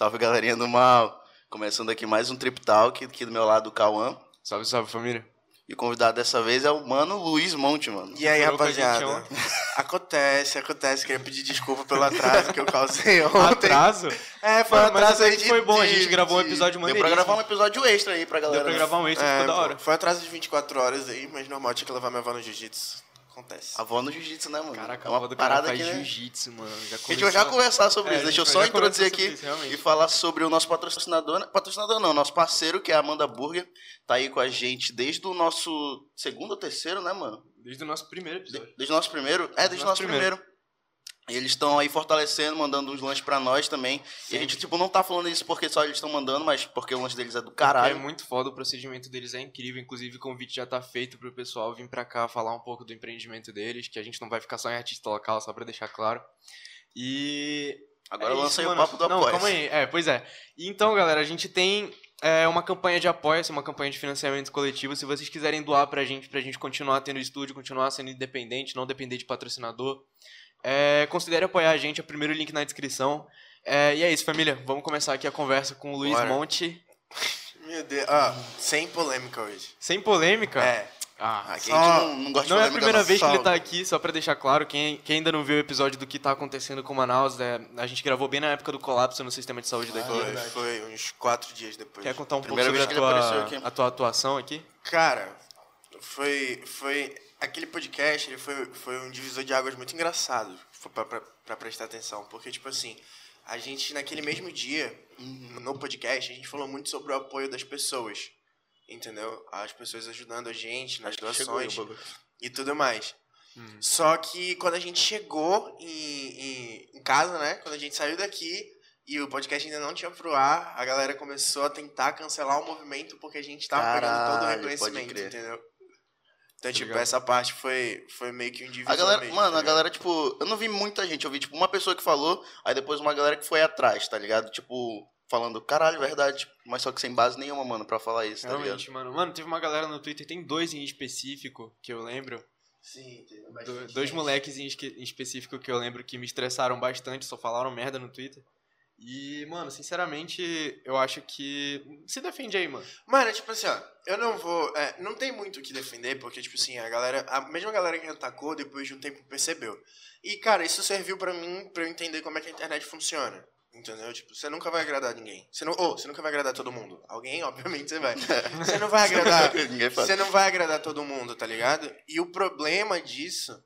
Salve galerinha do mal. Começando aqui mais um Trip Talk, aqui do meu lado o Cauã. Salve, salve família. E o convidado dessa vez é o mano Luiz Monte, mano. E aí, rapaziada? Acontece, acontece. Queria pedir desculpa pelo atraso que eu causei ontem. Atraso? É, foi um atraso aí de- foi bom, a de- gente gravou um de- episódio Deu maneiríssimo. pra gravar um episódio extra aí pra galera. Deu pra né? gravar um extra, É, ficou da hora. Foi um atraso de 24 horas aí, mas normal, tinha que levar minha avó no jiu-jitsu. Acontece. A avó no jiu-jitsu, né, mano? Caraca, é a avó do cara parada faz que, né? jiu-jitsu, mano. Já A gente vai já começou- conversar sobre É, isso. Deixa eu só introduzir aqui isso, e falar sobre o nosso patrocinador. Patrocinador não, nosso parceiro, que é a Amanda Burger. Tá aí com a gente desde o nosso segundo ou terceiro, né, mano? Desde o nosso primeiro De- episódio. Desde o nosso primeiro? É, desde o nosso nosso primeiro. E eles estão aí fortalecendo, mandando uns lanches pra nós também. E a gente, tipo, não tá falando isso porque só eles estão mandando, mas porque o lanche deles é do É caralho. muito foda, o procedimento deles é incrível. Inclusive, o convite já tá feito pro pessoal vir pra cá falar um pouco do empreendimento deles, que a gente não vai ficar só em artista local, só pra deixar claro. E Agora É aí o papo do Não, apoia calma aí. É, pois é. Então, galera, a gente tem é, uma campanha de apoio, uma campanha de financiamento coletivo. Se vocês quiserem doar pra gente, pra gente continuar tendo estúdio, continuar sendo independente, não depender de patrocinador, é, considere apoiar a gente. É o primeiro link na descrição. É, e é isso, família. Vamos começar aqui a conversa com o Luiz Bora. Monte. Meu Deus. Ah, sem polêmica hoje. Sem polêmica. É. Ah, Aqui Só- a gente não, não gosta de Não é a primeira vez que ele Salve. tá aqui, só pra deixar claro, quem, quem ainda não viu o episódio do que tá acontecendo com Manaus, é, a gente gravou bem na época do colapso no sistema de saúde daqui. Foi, foi uns quatro dias depois. Quer contar um pouco Primeira sobre a tua, a tua atuação aqui? Cara, foi, foi aquele podcast, ele foi, foi um divisor de águas muito engraçado pra prestar atenção, porque tipo assim, a gente naquele mesmo dia, no podcast, a gente falou muito sobre o apoio das pessoas, entendeu? As pessoas ajudando a gente nas doações e tudo mais. Só que quando a gente chegou em, em, em casa, né? Quando a gente saiu daqui e o podcast ainda não tinha pro ar, a galera começou a tentar cancelar o movimento porque a gente tava pegando todo o Caralho, reconhecimento, entendeu? Então, tipo, ligado. essa parte foi, foi meio que um divisor A galera, mesmo, mano, tá a ligado? galera, tipo, eu não vi muita gente, eu vi, tipo, uma pessoa que falou, aí depois uma galera que foi atrás, tá ligado? Tipo, falando, caralho, verdade, mas só que sem base nenhuma, mano, pra falar isso, tá ligado? Realmente, mano. Mano, teve uma galera no Twitter, tem dois em específico que eu lembro. Sim, teve do- bastante dois moleques em, em específico que eu lembro que me estressaram bastante, só falaram merda no Twitter. E, mano, sinceramente, eu acho que. Se defende aí, mano. Mano, tipo assim, ó, eu não vou. é, não tem muito o que defender, porque, tipo assim, a galera. A mesma galera que atacou, depois de um tempo percebeu. E, cara, isso serviu pra mim, pra eu entender como é que a internet funciona. Entendeu? Tipo, você nunca vai agradar ninguém. Você não, ou, você nunca vai agradar todo mundo. Alguém, obviamente, você vai. Você não vai agradar. Você não vai agradar todo mundo, tá ligado? E o problema disso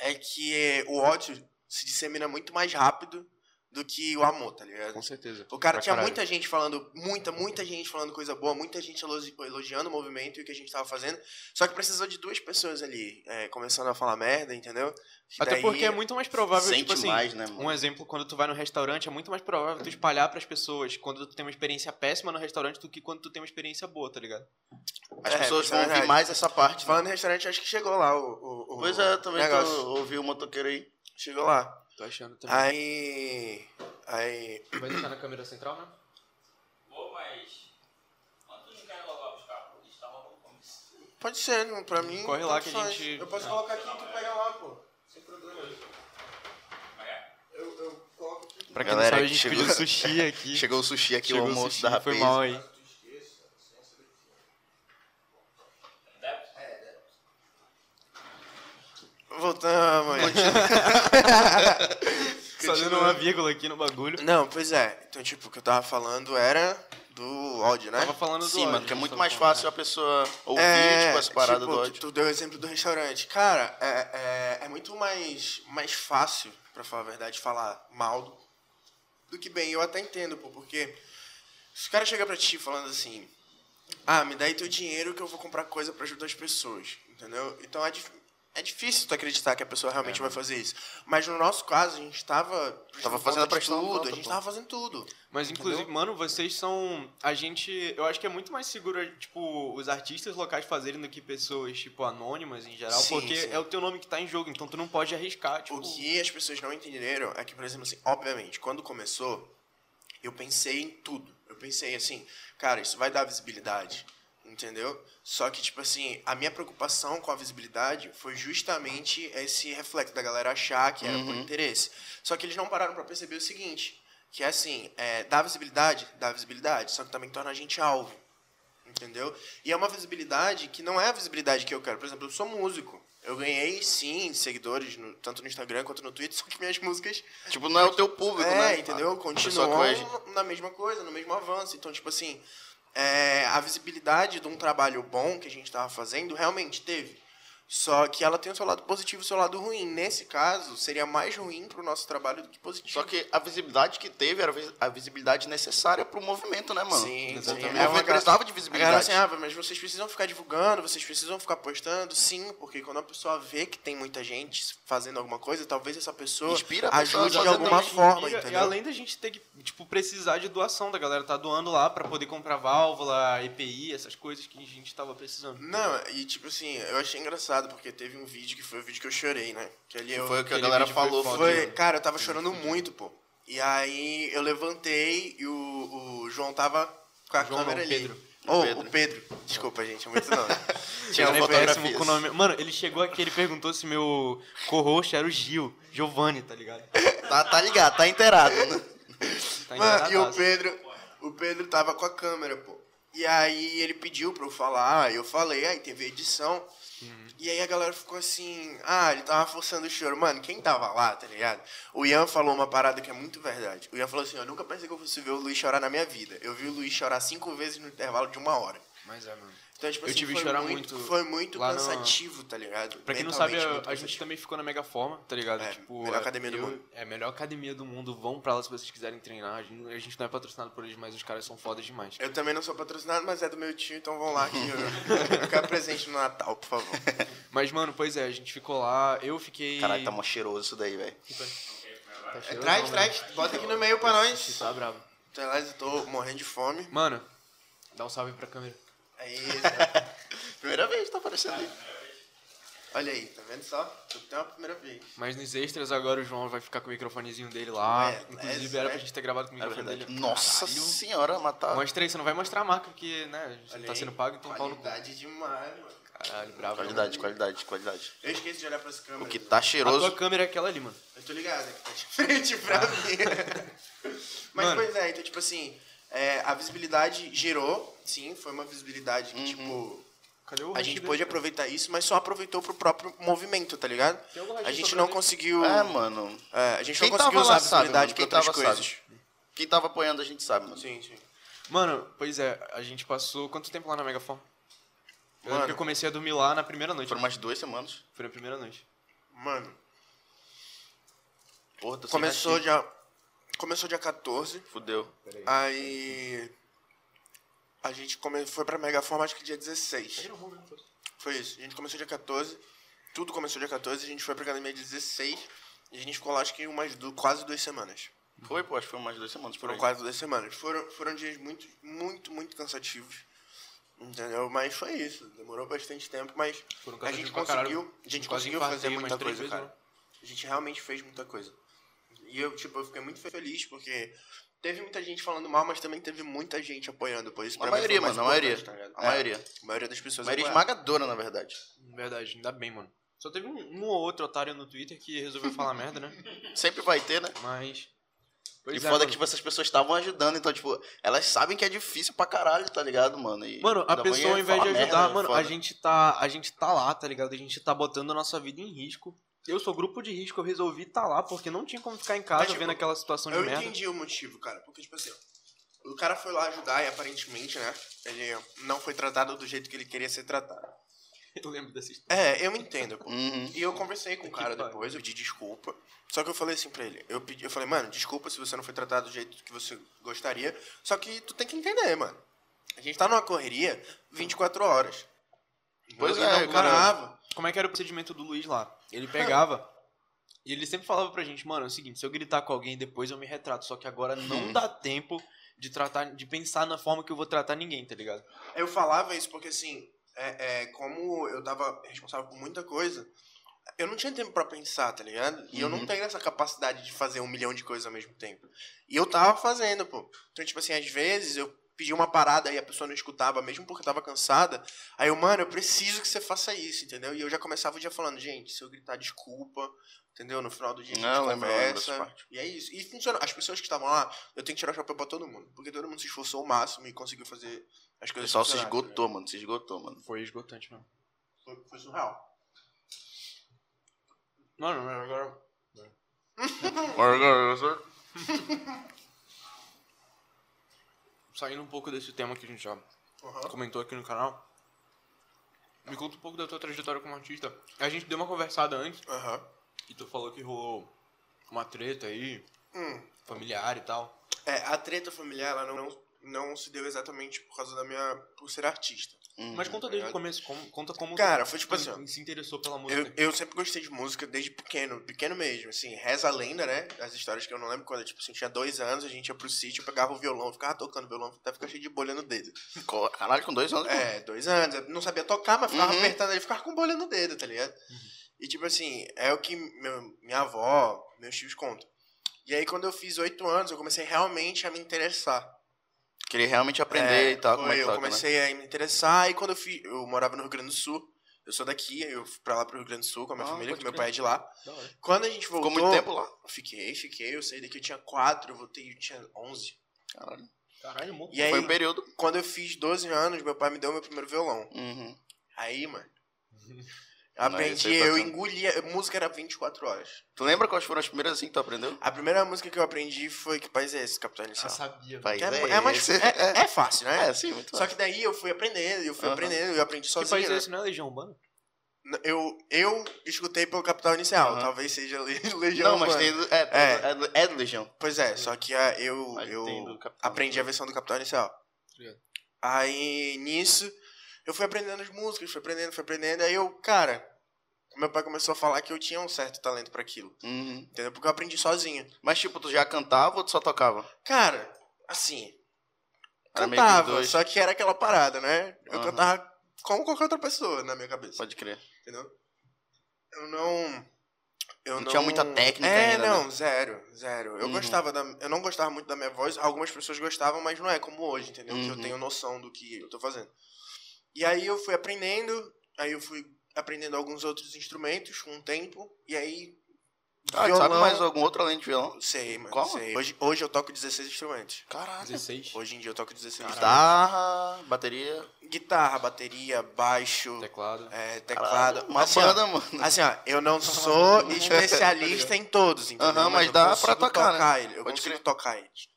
é que o ódio se dissemina muito mais rápido do que o amor, tá ligado? Com certeza. O cara Pra tinha caralho. muita gente falando, muita, muita gente falando coisa boa, muita gente elogi- elogiando o movimento e o que a gente tava fazendo. Só que precisou de duas pessoas ali, é, começando a falar merda, entendeu? E Até daí- porque é muito mais provável, Sente tipo assim, mais, né, mano? um exemplo, quando tu vai no restaurante, é muito mais provável tu espalhar pras pessoas quando tu tem uma experiência péssima no restaurante do que quando tu tem uma experiência boa, tá ligado? As É, pessoas isso é vão ouvir mais essa parte. né? Falando em restaurante, acho que chegou lá o. o, o Pois é, também tô, ouvi o motoqueiro aí. Chegou lá. Tô achando também. Aí. Aí. Vai deixar na câmera central, né? Vou, mas. Quando tu não quer logo buscar, pô, eles estavam com fome. Pode ser, não- pra mim. Corre lá que a faz. gente- Eu posso colocar aqui e tu pega lá, pô. Sem problema. é? Eu, eu coloco aqui. Pra quem Galera, não sabe, a gente chegou- pediu sushi aqui. Chegou o sushi aqui, Chegou o almoço sushi, da Foi rapaz. mal aí. Voltamos. Só dando uma vírgula aqui no bagulho. Não, pois é. Então, tipo, o que eu tava falando era do ódio, né? Tava falando do Sim, ódio, mano, que é muito mais fácil a pessoa ouvir, É, tipo, essa parada tipo, do ódio. Tu deu o exemplo do restaurante. Cara, é, é, é muito mais, mais fácil, pra falar a verdade, falar mal do, do que bem. Eu até entendo, pô, porque se o cara chega pra ti falando assim, ah, me dá aí teu dinheiro que eu vou comprar coisa pra ajudar as pessoas, entendeu? Então é, dif- é difícil tu acreditar que a pessoa realmente vai fazer isso. Mas no nosso caso, a gente tava... prestando Tava fazendo a conta de prestação tudo, a gente pô. tava fazendo tudo. Mas, Entendeu? inclusive, mano, vocês são. A gente. Eu acho que é muito mais seguro, tipo, os artistas locais fazerem do que pessoas, tipo, anônimas em geral. Sim, porque sim. é o teu nome que tá em jogo, então tu não pode arriscar, tipo. O que as pessoas não entenderam é que, por exemplo, assim, obviamente, quando começou, eu pensei em tudo. Eu pensei assim, cara, isso vai dar visibilidade, entendeu? Só que, tipo assim, a minha preocupação com a visibilidade foi justamente esse reflexo da galera achar que era por interesse. Só que eles não pararam pra perceber o seguinte, Que é assim, é, dá visibilidade? Dá visibilidade, só que também torna a gente alvo. Entendeu? E é uma visibilidade que não é a visibilidade que eu quero. Por exemplo, eu sou músico. Eu ganhei, sim, seguidores, no- tanto no Instagram quanto no Twitter, só que minhas músicas Tipo, não é o teu público, é, né? entendeu? A pessoa Continuam na mesma coisa, no mesmo avanço. Então, tipo assim, é, a visibilidade de um trabalho bom que a gente estava fazendo realmente teve. Só que ela tem o seu lado positivo e o seu lado ruim. Nesse caso, seria mais ruim pro nosso trabalho do que positivo. Só que a visibilidade que teve era a visibilidade necessária pro movimento, né, mano? Sim, exatamente. sim. O É uma movimento gra- precisava de visibilidade. assim, ah, mas vocês precisam ficar divulgando, vocês precisam ficar postando. Sim, porque quando a pessoa vê que tem muita gente fazendo alguma coisa, talvez essa pessoa Inspira a pessoa a ajude de alguma também. forma, E- E entendeu? além da gente ter que, tipo, precisar de doação da galera, tá doando lá pra poder comprar válvula, EPI, essas coisas que a gente tava precisando. Não, e tipo assim, eu achei engraçado, porque teve um vídeo que foi o vídeo que eu chorei, né? Que ali eu. Foi o que a galera foi falou. foda. Foi, cara, eu tava chorando muito, pô. E aí eu levantei e o, o João tava com a João não, câmera ali. Pedro. Oh, Pedro. o Pedro. Desculpa, gente, é muito nome. Tinha fotografias. péssimo com o nome. Mano, ele chegou aqui, ele perguntou se meu co-host era o Gil, Giovanni, tá ligado? Tá, tá ligado, tá inteirado, né? Tá Mano, e o. Pedro, o Pedro tava com a câmera, pô. E aí ele pediu pra eu falar, eu falei, aí teve edição. E aí a galera ficou assim, ah, ele tava forçando o choro. Mano, quem tava lá, tá ligado? O Ian falou uma parada que é muito verdade. O Ian falou assim, eu nunca pensei que eu fosse ver o Luiz chorar na minha vida. Eu vi o Luiz chorar cinco vezes no intervalo de uma hora. Mas é, mano. Então, tipo Eu assim, tive foi que chorar muito, muito Foi muito lá no- cansativo, tá ligado? Pra quem não sabe, a, a gente cansativo. também ficou na Mega Forma, tá ligado? É, tipo, melhor é, academia do eu- mundo. É, a melhor academia do mundo. Vão pra lá se vocês quiserem treinar. A gente, a gente não é patrocinado por eles, mas os caras são fodas demais. Eu também não sou patrocinado, mas é do meu tio, então vão lá que eu, eu quero presente no Natal, por favor. Mas, mano, pois é, a gente ficou lá. Eu fiquei. Caralho, tá mó cheiroso isso daí, velho. Tá É, cheirando, traz, não, traz, mano. bota aqui no meio pra nós. Tá bravo. Então, aliás, eu tô morrendo de fome. Mano, dá um salve pra câmera. Aí, Primeira vez tá aparecendo aí. olha aí, tá vendo só? Eu tenho uma primeira vez. Mas nos extras agora o João vai ficar com o microfonezinho dele lá. É, Inclusive é, era é. pra gente ter gravado com o É microfone verdade. dele. Nossa Caralho. senhora, matar. Mostra aí, você não vai mostrar a marca porque, né, você Olha tá aí. sendo pago, então pau no cu. Qualidade demais, mano. Caralho, bravo. Qualidade, qualidade, qualidade. Eu esqueci de olhar pra essa câmera. O que tá A tua cheiroso. câmera é aquela ali, mano. Eu tô ligado, é que tá de frente pra mim. Mas, Mano. pois é, então, tipo assim, é, a visibilidade gerou, sim, foi uma visibilidade que, tipo, Cadê o a gente pôde aproveitar isso, mas só aproveitou pro próprio movimento, tá ligado? A gente não conseguiu. É, mano. é, a gente Quem não conseguiu usar a sabe, visibilidade mano. pra Quem outras tava coisas. sabe. Quem tava apoiando a gente sabe, mano. Sim, sim. Mano, pois é, a gente passou quanto tempo lá na Megaform? Eu Mano. eu comecei a dormir lá na primeira noite. Foram mais de duas semanas. Foi na primeira noite. Mano, Porra, tô sem começou ratinho. Começou dia 14. Fudeu. Aí. A gente come... foi pra Megaforma acho que dia 16. Foi isso. A gente começou dia 14. Tudo começou dia 14. A gente foi pra academia dia 16. E a gente ficou lá acho que umas du... quase duas semanas. Foi, pô, acho que foi mais de duas semanas. Foram aí. quase duas semanas. Foram, foram dias muito, muito, muito cansativos. Entendeu? Mas foi isso. Demorou bastante tempo, mas Foram a gente conseguiu. A gente conseguiu fazer muita coisa, cara. né? A gente realmente fez muita coisa. E eu, tipo, eu fiquei muito feliz porque teve muita gente falando mal, mas também teve muita gente apoiando. Por isso, A pra mim, maioria, foi o mais mano, a maioria. tá? A É, maioria. A maioria das pessoas Maioria apoiaram. esmagadora, na verdade. Verdade, ainda bem, mano. Só teve um, um ou outro otário no Twitter que resolveu falar merda, né? Sempre vai ter, né? Mas. e Pois é, foda mano. que, tipo, essas pessoas estavam ajudando, então, tipo, elas sabem que é difícil pra caralho, tá ligado, mano? E Mano, a pessoa, ao invés de ajudar, merda, mano, foda. a gente, tá, a gente tá lá, tá ligado? A gente tá botando a nossa vida em risco. Eu sou grupo de risco, eu resolvi tá lá, porque não tinha como ficar em casa Mas, tipo, vendo aquela situação de Eu merda. entendi o motivo, cara. Porque, tipo assim, o cara foi lá ajudar e aparentemente, né? Ele não foi tratado do jeito que ele queria ser tratado. Eu lembro dessa história. É, eu entendo, pô. Uhum. E eu conversei com o cara depois, eu pedi desculpa. Só que eu falei assim pra ele. Eu, pedi, eu falei, mano, desculpa se você não foi tratado do jeito que você gostaria. Só que tu tem que entender, mano. A gente tá numa correria 24 horas. Pois E é, cara. Como é que era o procedimento do Luiz lá? Ele pegava. e ele sempre falava pra gente, mano, é o seguinte, se eu gritar com alguém depois eu me retrato. Só que agora não dá tempo de tratar, de pensar na forma que eu vou tratar ninguém, tá ligado? Eu falava isso porque, assim, é, é, como eu tava responsável por muita coisa, eu não tinha tempo pra pensar, tá ligado? E eu não Uhum. tenho essa capacidade de fazer um milhão de coisas ao mesmo tempo. E eu tava fazendo, pô. Então, tipo assim, às vezes eu pedia uma parada e a pessoa não escutava, mesmo porque tava cansada. Aí eu, mano, eu preciso que você faça isso, entendeu? E eu já começava o dia falando, gente, se eu gritar desculpa, entendeu? No final do dia a gente Não, lembro, conversa. E é isso. E funcionou. As pessoas que estavam lá, eu tenho que tirar o chapéu pra todo mundo. Porque todo mundo se esforçou ao máximo e conseguiu fazer as O coisas pessoal se esgotou, mano. Se esgotou, mano. Foi esgotante mesmo. ligado? Foi, foi surreal. Mano, mas agora. Saindo um pouco desse tema que a gente já Aham. comentou aqui no canal. Me conta um pouco da tua trajetória como artista. A gente deu uma conversada antes Aham. e tu falou que rolou uma treta aí, Hum. familiar e tal. É, a treta familiar, ela não, não se deu exatamente por causa da minha... por ser artista. Uhum. Mas conta desde o começo, como- conta como Cara, foi tipo assim, se interessou pela música. Eu, eu sempre gostei de música desde pequeno, pequeno mesmo, assim, reza a lenda, né? As histórias que eu não lembro quando, tipo assim, tinha dois anos, a gente ia pro sítio, pegava o violão, ficava tocando violão, até ficar cheio de bolha no dedo. Caralho, com dois anos. É, dois anos, eu não sabia tocar, mas ficava Uhum. apertando ele, ficava com bolha no dedo, tá ligado? E tipo assim, é o que meu- minha avó, meus tios contam. E aí quando eu fiz oito anos, eu comecei realmente a me interessar. Queria realmente aprender É, e tal, como é que eu toca, né? comecei a me interessar e quando eu fui, eu morava no Rio Grande do Sul. Eu sou daqui, eu fui pra lá pro Rio Grande do Sul com a minha Ah, família, que meu pai é de lá. Quando a gente voltou, Ficou muito tempo lá? Fiquei, fiquei. Eu saí daqui, eu tinha quatro, eu voltei, eu tinha 11. Caralho. Caralho, muito. E aí, Foi um período. quando eu fiz 12 anos, meu pai me deu meu primeiro violão. Uhum. Aí, mano, aprendi, é eu bacana. engolia. Música era 24 horas. Tu lembra quais foram as primeiras assim que tu aprendeu? A primeira música que eu aprendi foi Que País é esse, Capitão Eu Inicial? sabia. País Que é, é é mais, esse. é, é fácil, né? É, sim, muito Só que daí eu fui aprendendo, eu fui Aham. aprendendo, eu aprendi Que sozinho. país é né? esse, não é Legião Urbana? Eu, eu escutei pelo Capital Inicial, Aham. talvez seja Le- Legião Não, mas Urbana. tem é, É. é. do- é Legião. Pois é, só que ah, eu, Mas eu aprendi a versão do Capital Inicial. Ligado. Aí, nisso, eu fui aprendendo as músicas, fui aprendendo, fui aprendendo. Aí eu, cara, meu pai começou a falar que eu tinha um certo talento pra aquilo. Uhum. Entendeu? Porque eu aprendi sozinho. Mas, tipo, tu já cantava ou tu só tocava? Cara, assim, Era que cantava, dois. só que era aquela parada, né? Eu Aham. cantava como qualquer outra pessoa na minha cabeça. Pode crer. Entendeu? Eu não. Eu Não não, tinha muita técnica É, ainda, não, né? zero, zero. Eu Uhum. gostava da. Eu não gostava muito da minha voz. Algumas pessoas gostavam, mas não é como hoje, entendeu? Que eu Uhum. tenho noção do que eu tô fazendo. E aí eu fui aprendendo, aí eu fui aprendendo alguns outros instrumentos com o tempo, e aí. Ah, tu sabe mais algum outro além de violão? Sei, mano. Qual? Sei. Hoje, hoje eu toco 16 instrumentos. Caralho. 16. Hoje em dia eu toco 16 instrumentos. Guitarra, bateria. Guitarra, bateria, baixo, Teclado. é, teclado. Caralho, Uma Assim, ó, banda, mano. Assim, ó, eu não sou especialista em todos, entendeu? Aham, mas eu dá pra tocar, né? ele, eu Pode consigo crer. tocar eles.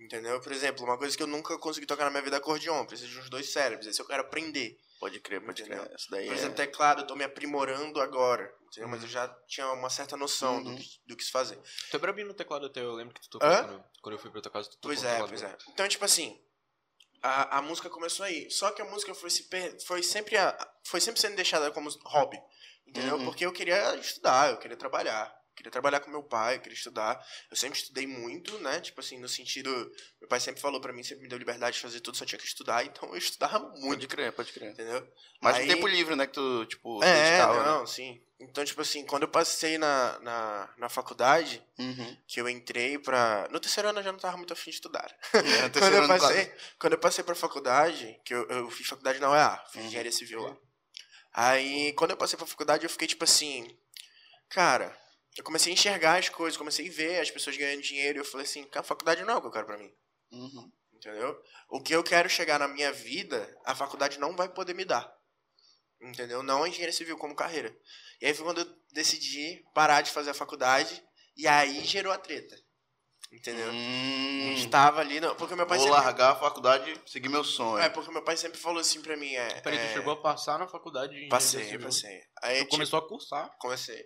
Entendeu? Por exemplo, uma coisa que eu nunca consegui tocar na minha vida é acordeon. Preciso de uns dois cérebros. Esse eu quero aprender. Pode crer, pode Entendeu? crer. Isso daí Por é... exemplo, teclado, eu tô me aprimorando agora. Entendeu? Mas eu já tinha uma certa noção do, Uhum. que, do que se fazer. Tu é brabinho no teclado até, eu lembro que tu tocou quando, quando eu fui pra tua casa, tu tocou Pois é, pois dele. é. Então, tipo assim, a, a música começou aí. Só que a música foi, se per- foi, sempre, a- foi sempre sendo deixada como hobby. Entendeu? Uhum. Porque eu queria estudar, eu queria trabalhar. Queria trabalhar com meu pai, eu queria estudar. Eu sempre estudei muito, né? Tipo assim, no sentido. Meu pai sempre falou pra mim, sempre me deu liberdade de fazer tudo, só tinha que estudar. Então eu estudava muito, Pode crer, pode crer. entendeu? Mas Aí- no tempo livre, né, que tu, tipo, É, dedicava, não, né? sim. Então, tipo assim, quando eu passei na, na, na faculdade, Uhum. que eu entrei pra. No terceiro ano eu já não tava muito afim de estudar. É, quando, terceiro eu quase. passei, quando eu passei pra faculdade, que eu, eu fiz faculdade na UEA, fiz Uhum. engenharia civil lá. Aí, quando eu passei pra faculdade, eu fiquei tipo assim, cara, eu comecei a enxergar as coisas, comecei a ver as pessoas ganhando dinheiro, e eu falei assim, cara, a faculdade não é o que eu quero pra mim. Uhum. Entendeu? O que eu quero chegar na minha vida, a faculdade não vai poder me dar. Entendeu? Não a engenharia civil como carreira. E aí foi quando eu decidi parar de fazer a faculdade, e aí gerou a treta. Entendeu? A Hum, gente tava ali, não, porque meu pai vou sempre largar a faculdade e seguir meu sonho. É, porque meu pai sempre falou assim pra mim, é... Peraí, é, tu chegou a passar na faculdade de engenharia Passei, civil? passei. Aí, Tu tipo, começou a cursar. comecei.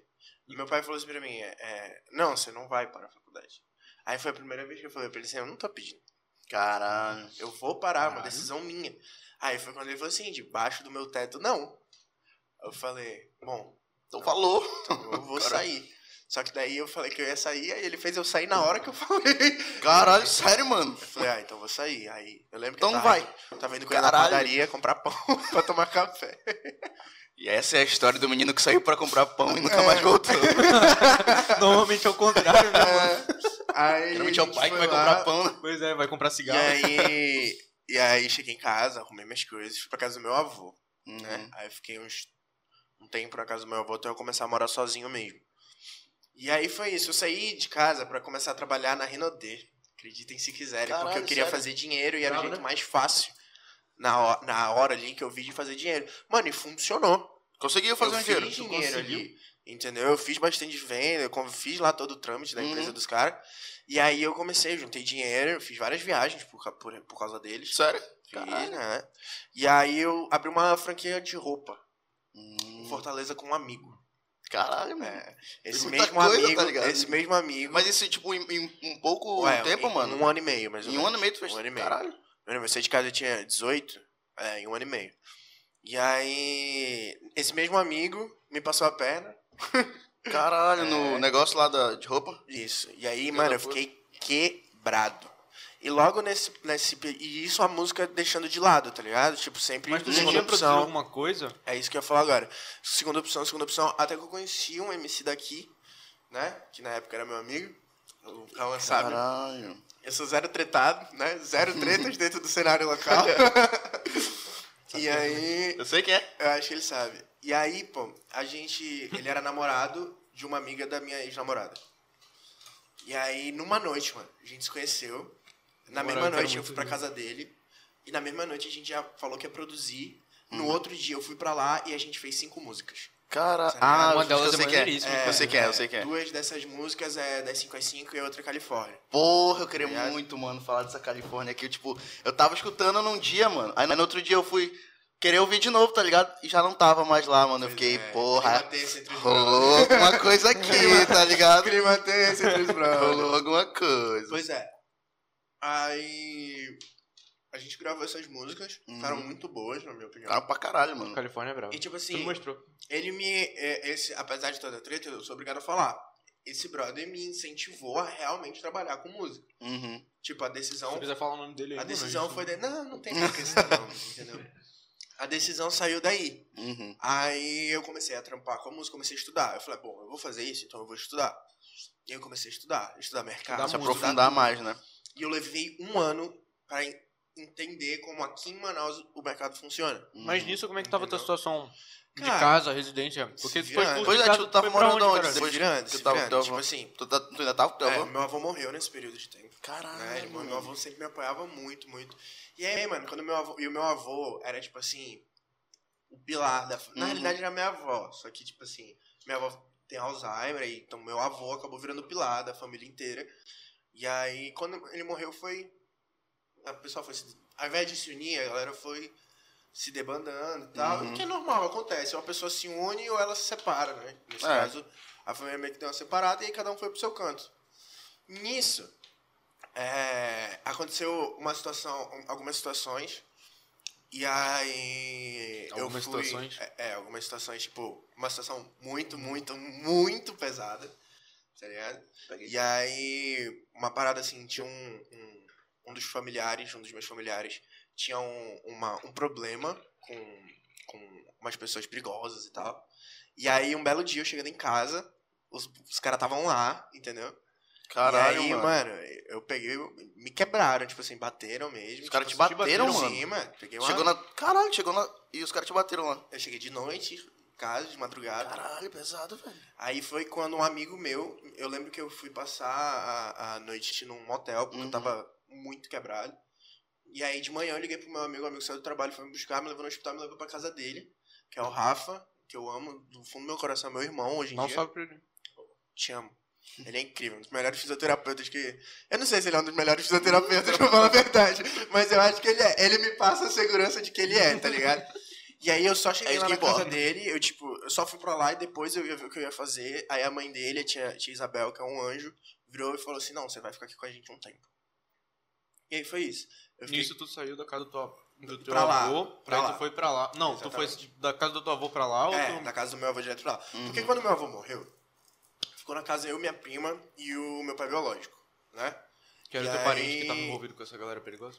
E meu pai falou assim pra mim, é, é, não, você não vai para a faculdade. Aí foi a primeira vez que eu falei pra ele assim, eu não tô pedindo. Caralho. Eu vou parar, é uma Caralho. decisão minha. Aí foi quando ele falou assim, debaixo do meu teto, não. Eu falei, bom, Então falou. então eu vou Caralho. sair. Só que daí eu falei que eu ia sair, aí ele fez eu sair na hora que eu falei. Caralho, sério, mano. Eu falei, ah, então vou sair. Aí eu lembro que Então eu tava, vai. tava indo com ele na padaria comprar pão pra tomar café. E essa é a história do menino que saiu pra comprar pão e nunca É. mais voltou. Normalmente é o contrário, né, mano? Aí Geralmente é o pai que vai lá, comprar pão, né? Pois é, vai comprar E cigarro. aí, e E aí cheguei em casa, arrumei minhas coisas, fui pra casa do meu avô, Uhum. né? Aí fiquei uns um tempo na casa do meu avô até eu começar a morar sozinho mesmo. E aí foi isso, eu saí de casa pra começar a trabalhar na Rinodê. Acreditem se quiserem, porque Caralho, eu queria sério? fazer dinheiro e era o jeito né? mais fácil na hora, na hora ali que eu vi de fazer dinheiro. Mano, e funcionou. Conseguiu fazer eu um dinheiro. dinheiro ali. Entendeu? Eu fiz bastante venda, eu fiz lá todo o trâmite da Uhum. empresa dos caras. E aí eu comecei, juntei dinheiro, fiz várias viagens por, por, por causa deles. Sério? Fiz, Caralho. né? E aí eu abri uma franquia de roupa Hum, Fortaleza com um amigo. Caralho, mano. É, esse muita mesmo coisa, amigo, tá esse mesmo amigo. Mas isso, tipo, em, em um pouco Ué, tempo, em, mano? Um ano e meio, mais ou Em um ano e meio tu fez. Um ano e meio. Caralho. Um ano e meio. Eu saí de casa eu tinha 18, é, em um ano e meio. E aí, esse mesmo amigo me passou a perna. Caralho, no É. negócio lá da, de roupa. Isso. E aí, mano, eu fiquei quebrado. E logo nesse, nesse. E isso a música deixando de lado, tá ligado? Tipo, sempre Mas tu segunda tinha produzido opção. alguma coisa? É isso que eu ia falar agora. Segunda opção, segunda opção. Até que eu conheci um MC daqui, né? Que na época era meu amigo. O Cauã sabe. Caralho. Eu sou zero tretado, né? Zero tretas dentro do cenário local. e aí. Eu sei que é. Eu acho que ele sabe. E aí, pô, a gente. Ele era namorado de uma amiga da minha ex-namorada. E aí, numa noite, mano, a gente se conheceu. Na Namorado mesma noite eu fui pra lindo. casa dele. E na mesma noite a gente já falou que ia produzir. Uhum. No outro dia eu fui pra lá e a gente fez cinco músicas. Caralho. Sabe? Ah, Uma eu delas é sei que é. maneiríssima, Eu sei que é, eu sei que é. Duas dessas músicas é das 5 às 5 e a outra é Califórnia. Porra, eu queria Ligado? muito, mano, falar dessa Califórnia aqui. Tipo, eu tava escutando num dia, mano. Aí no outro dia eu fui querer ouvir de novo, tá ligado? E já não tava mais lá, mano. Eu fiquei, é, porra, rolou alguma coisa aqui, tá ligado? Clima tenso entre os brothers. Rolou alguma coisa. Pois é. Aí. A gente gravou essas músicas, Uhum. ficaram muito boas, na minha opinião. Cara pra caralho, mano. Califórnia é bravo. E tipo assim, mostrou. ele me. é, Esse, apesar de toda a treta, eu sou obrigado a falar. Esse brother me incentivou a realmente trabalhar com música. Uhum. Tipo, a Se decisão. tu quiser falar o nome dele aí, A decisão foi. De... Não, não tem por que questão, entendeu? A decisão saiu daí. Uhum. Aí eu comecei a trampar com a música, comecei a estudar. Eu falei, bom, eu vou fazer isso, então eu vou estudar. E aí eu comecei a estudar, estudar mercado, Estudar Se música. aprofundar mais, né? E eu levei um ano pra en- entender como aqui em Manaus o mercado funciona. Mas nisso, como é que tava a tua situação de Cara, casa, residência? Porque se tu foi expulso Pois de é, casa, tu tava morando onde? Depois virando, que se tava- virando. teu Tipo assim, Tu, tá- tu ainda tava com teu é, avô? meu avô morreu nesse período de tempo. Caralho. Né? Ele- meu avô sempre me apoiava muito, muito. E aí, mano, quando meu avô. E o meu avô era tipo assim. O pilar da. Na Uhum. realidade era minha avó. Só que, tipo assim, minha avó tem Alzheimer, e então meu avô acabou virando o pilar da família inteira. E aí, quando ele morreu, foi. A pessoa foi se. Ao invés de se unir, a galera foi se debandando e tal. Uhum. O que é normal, acontece. Uma pessoa se une ou ela se separa, né? Nesse É. caso, a família meio que deu uma separada e aí cada um foi pro seu canto. Nisso, é, aconteceu uma situação, algumas situações. E aí. Algumas eu fui, situações? É, é, algumas situações, tipo, uma situação muito, muito, muito pesada. Tá ligado? E aí, uma parada assim, tinha um, um, um dos familiares, um dos meus familiares, tinha um, uma, um problema com, com umas pessoas perigosas e tal. E aí, um belo dia, eu chegando em casa, os, os caras estavam lá, entendeu? Caralho, e aí, mano. eu peguei, me quebraram, tipo assim, bateram mesmo. Os caras tipo te assim, bateram, Sim, mano? mano. Peguei uma... Chegou na. Caralho, chegou na. E os caras te bateram lá. Eu cheguei de noite, em casa, de madrugada. Caralho, pesado, velho. Aí foi quando um amigo meu, eu lembro que eu fui passar a, a noite num motel, porque Uhum. eu tava muito quebrado. E aí de manhã eu liguei pro meu amigo, o amigo saiu do trabalho, foi me buscar, me levou no hospital, me levou pra casa dele, que é o Rafa, que eu amo do fundo do meu coração, é meu irmão hoje em um dia. salve pra ele. Te amo. Ele é incrível, um dos melhores fisioterapeutas que. Eu não sei se ele é um dos melhores fisioterapeutas, pra falar a verdade. Mas eu acho que ele é. Ele me passa a segurança de que ele é, tá ligado? E aí eu só cheguei É lá na casa dele, eu tipo, eu só fui pra lá e depois eu ia ver o que eu ia fazer. Aí a mãe dele, a tia, tia Isabel, que é um anjo, virou e falou assim: não, você vai ficar aqui com a gente um tempo. E aí foi isso. Fiquei- Nisso tu saiu da casa do teu, do teu Pra lá, avô, pra aí lá. tu foi pra lá. Não, tu foi Exatamente. da casa do teu avô pra lá ou É, tu... da casa do meu avô direto pra lá. Uhum. Porque quando meu avô morreu, ficou na casa eu, minha prima e o meu pai biológico, né? Que era E teu parente que tava aí- envolvido com essa galera perigosa?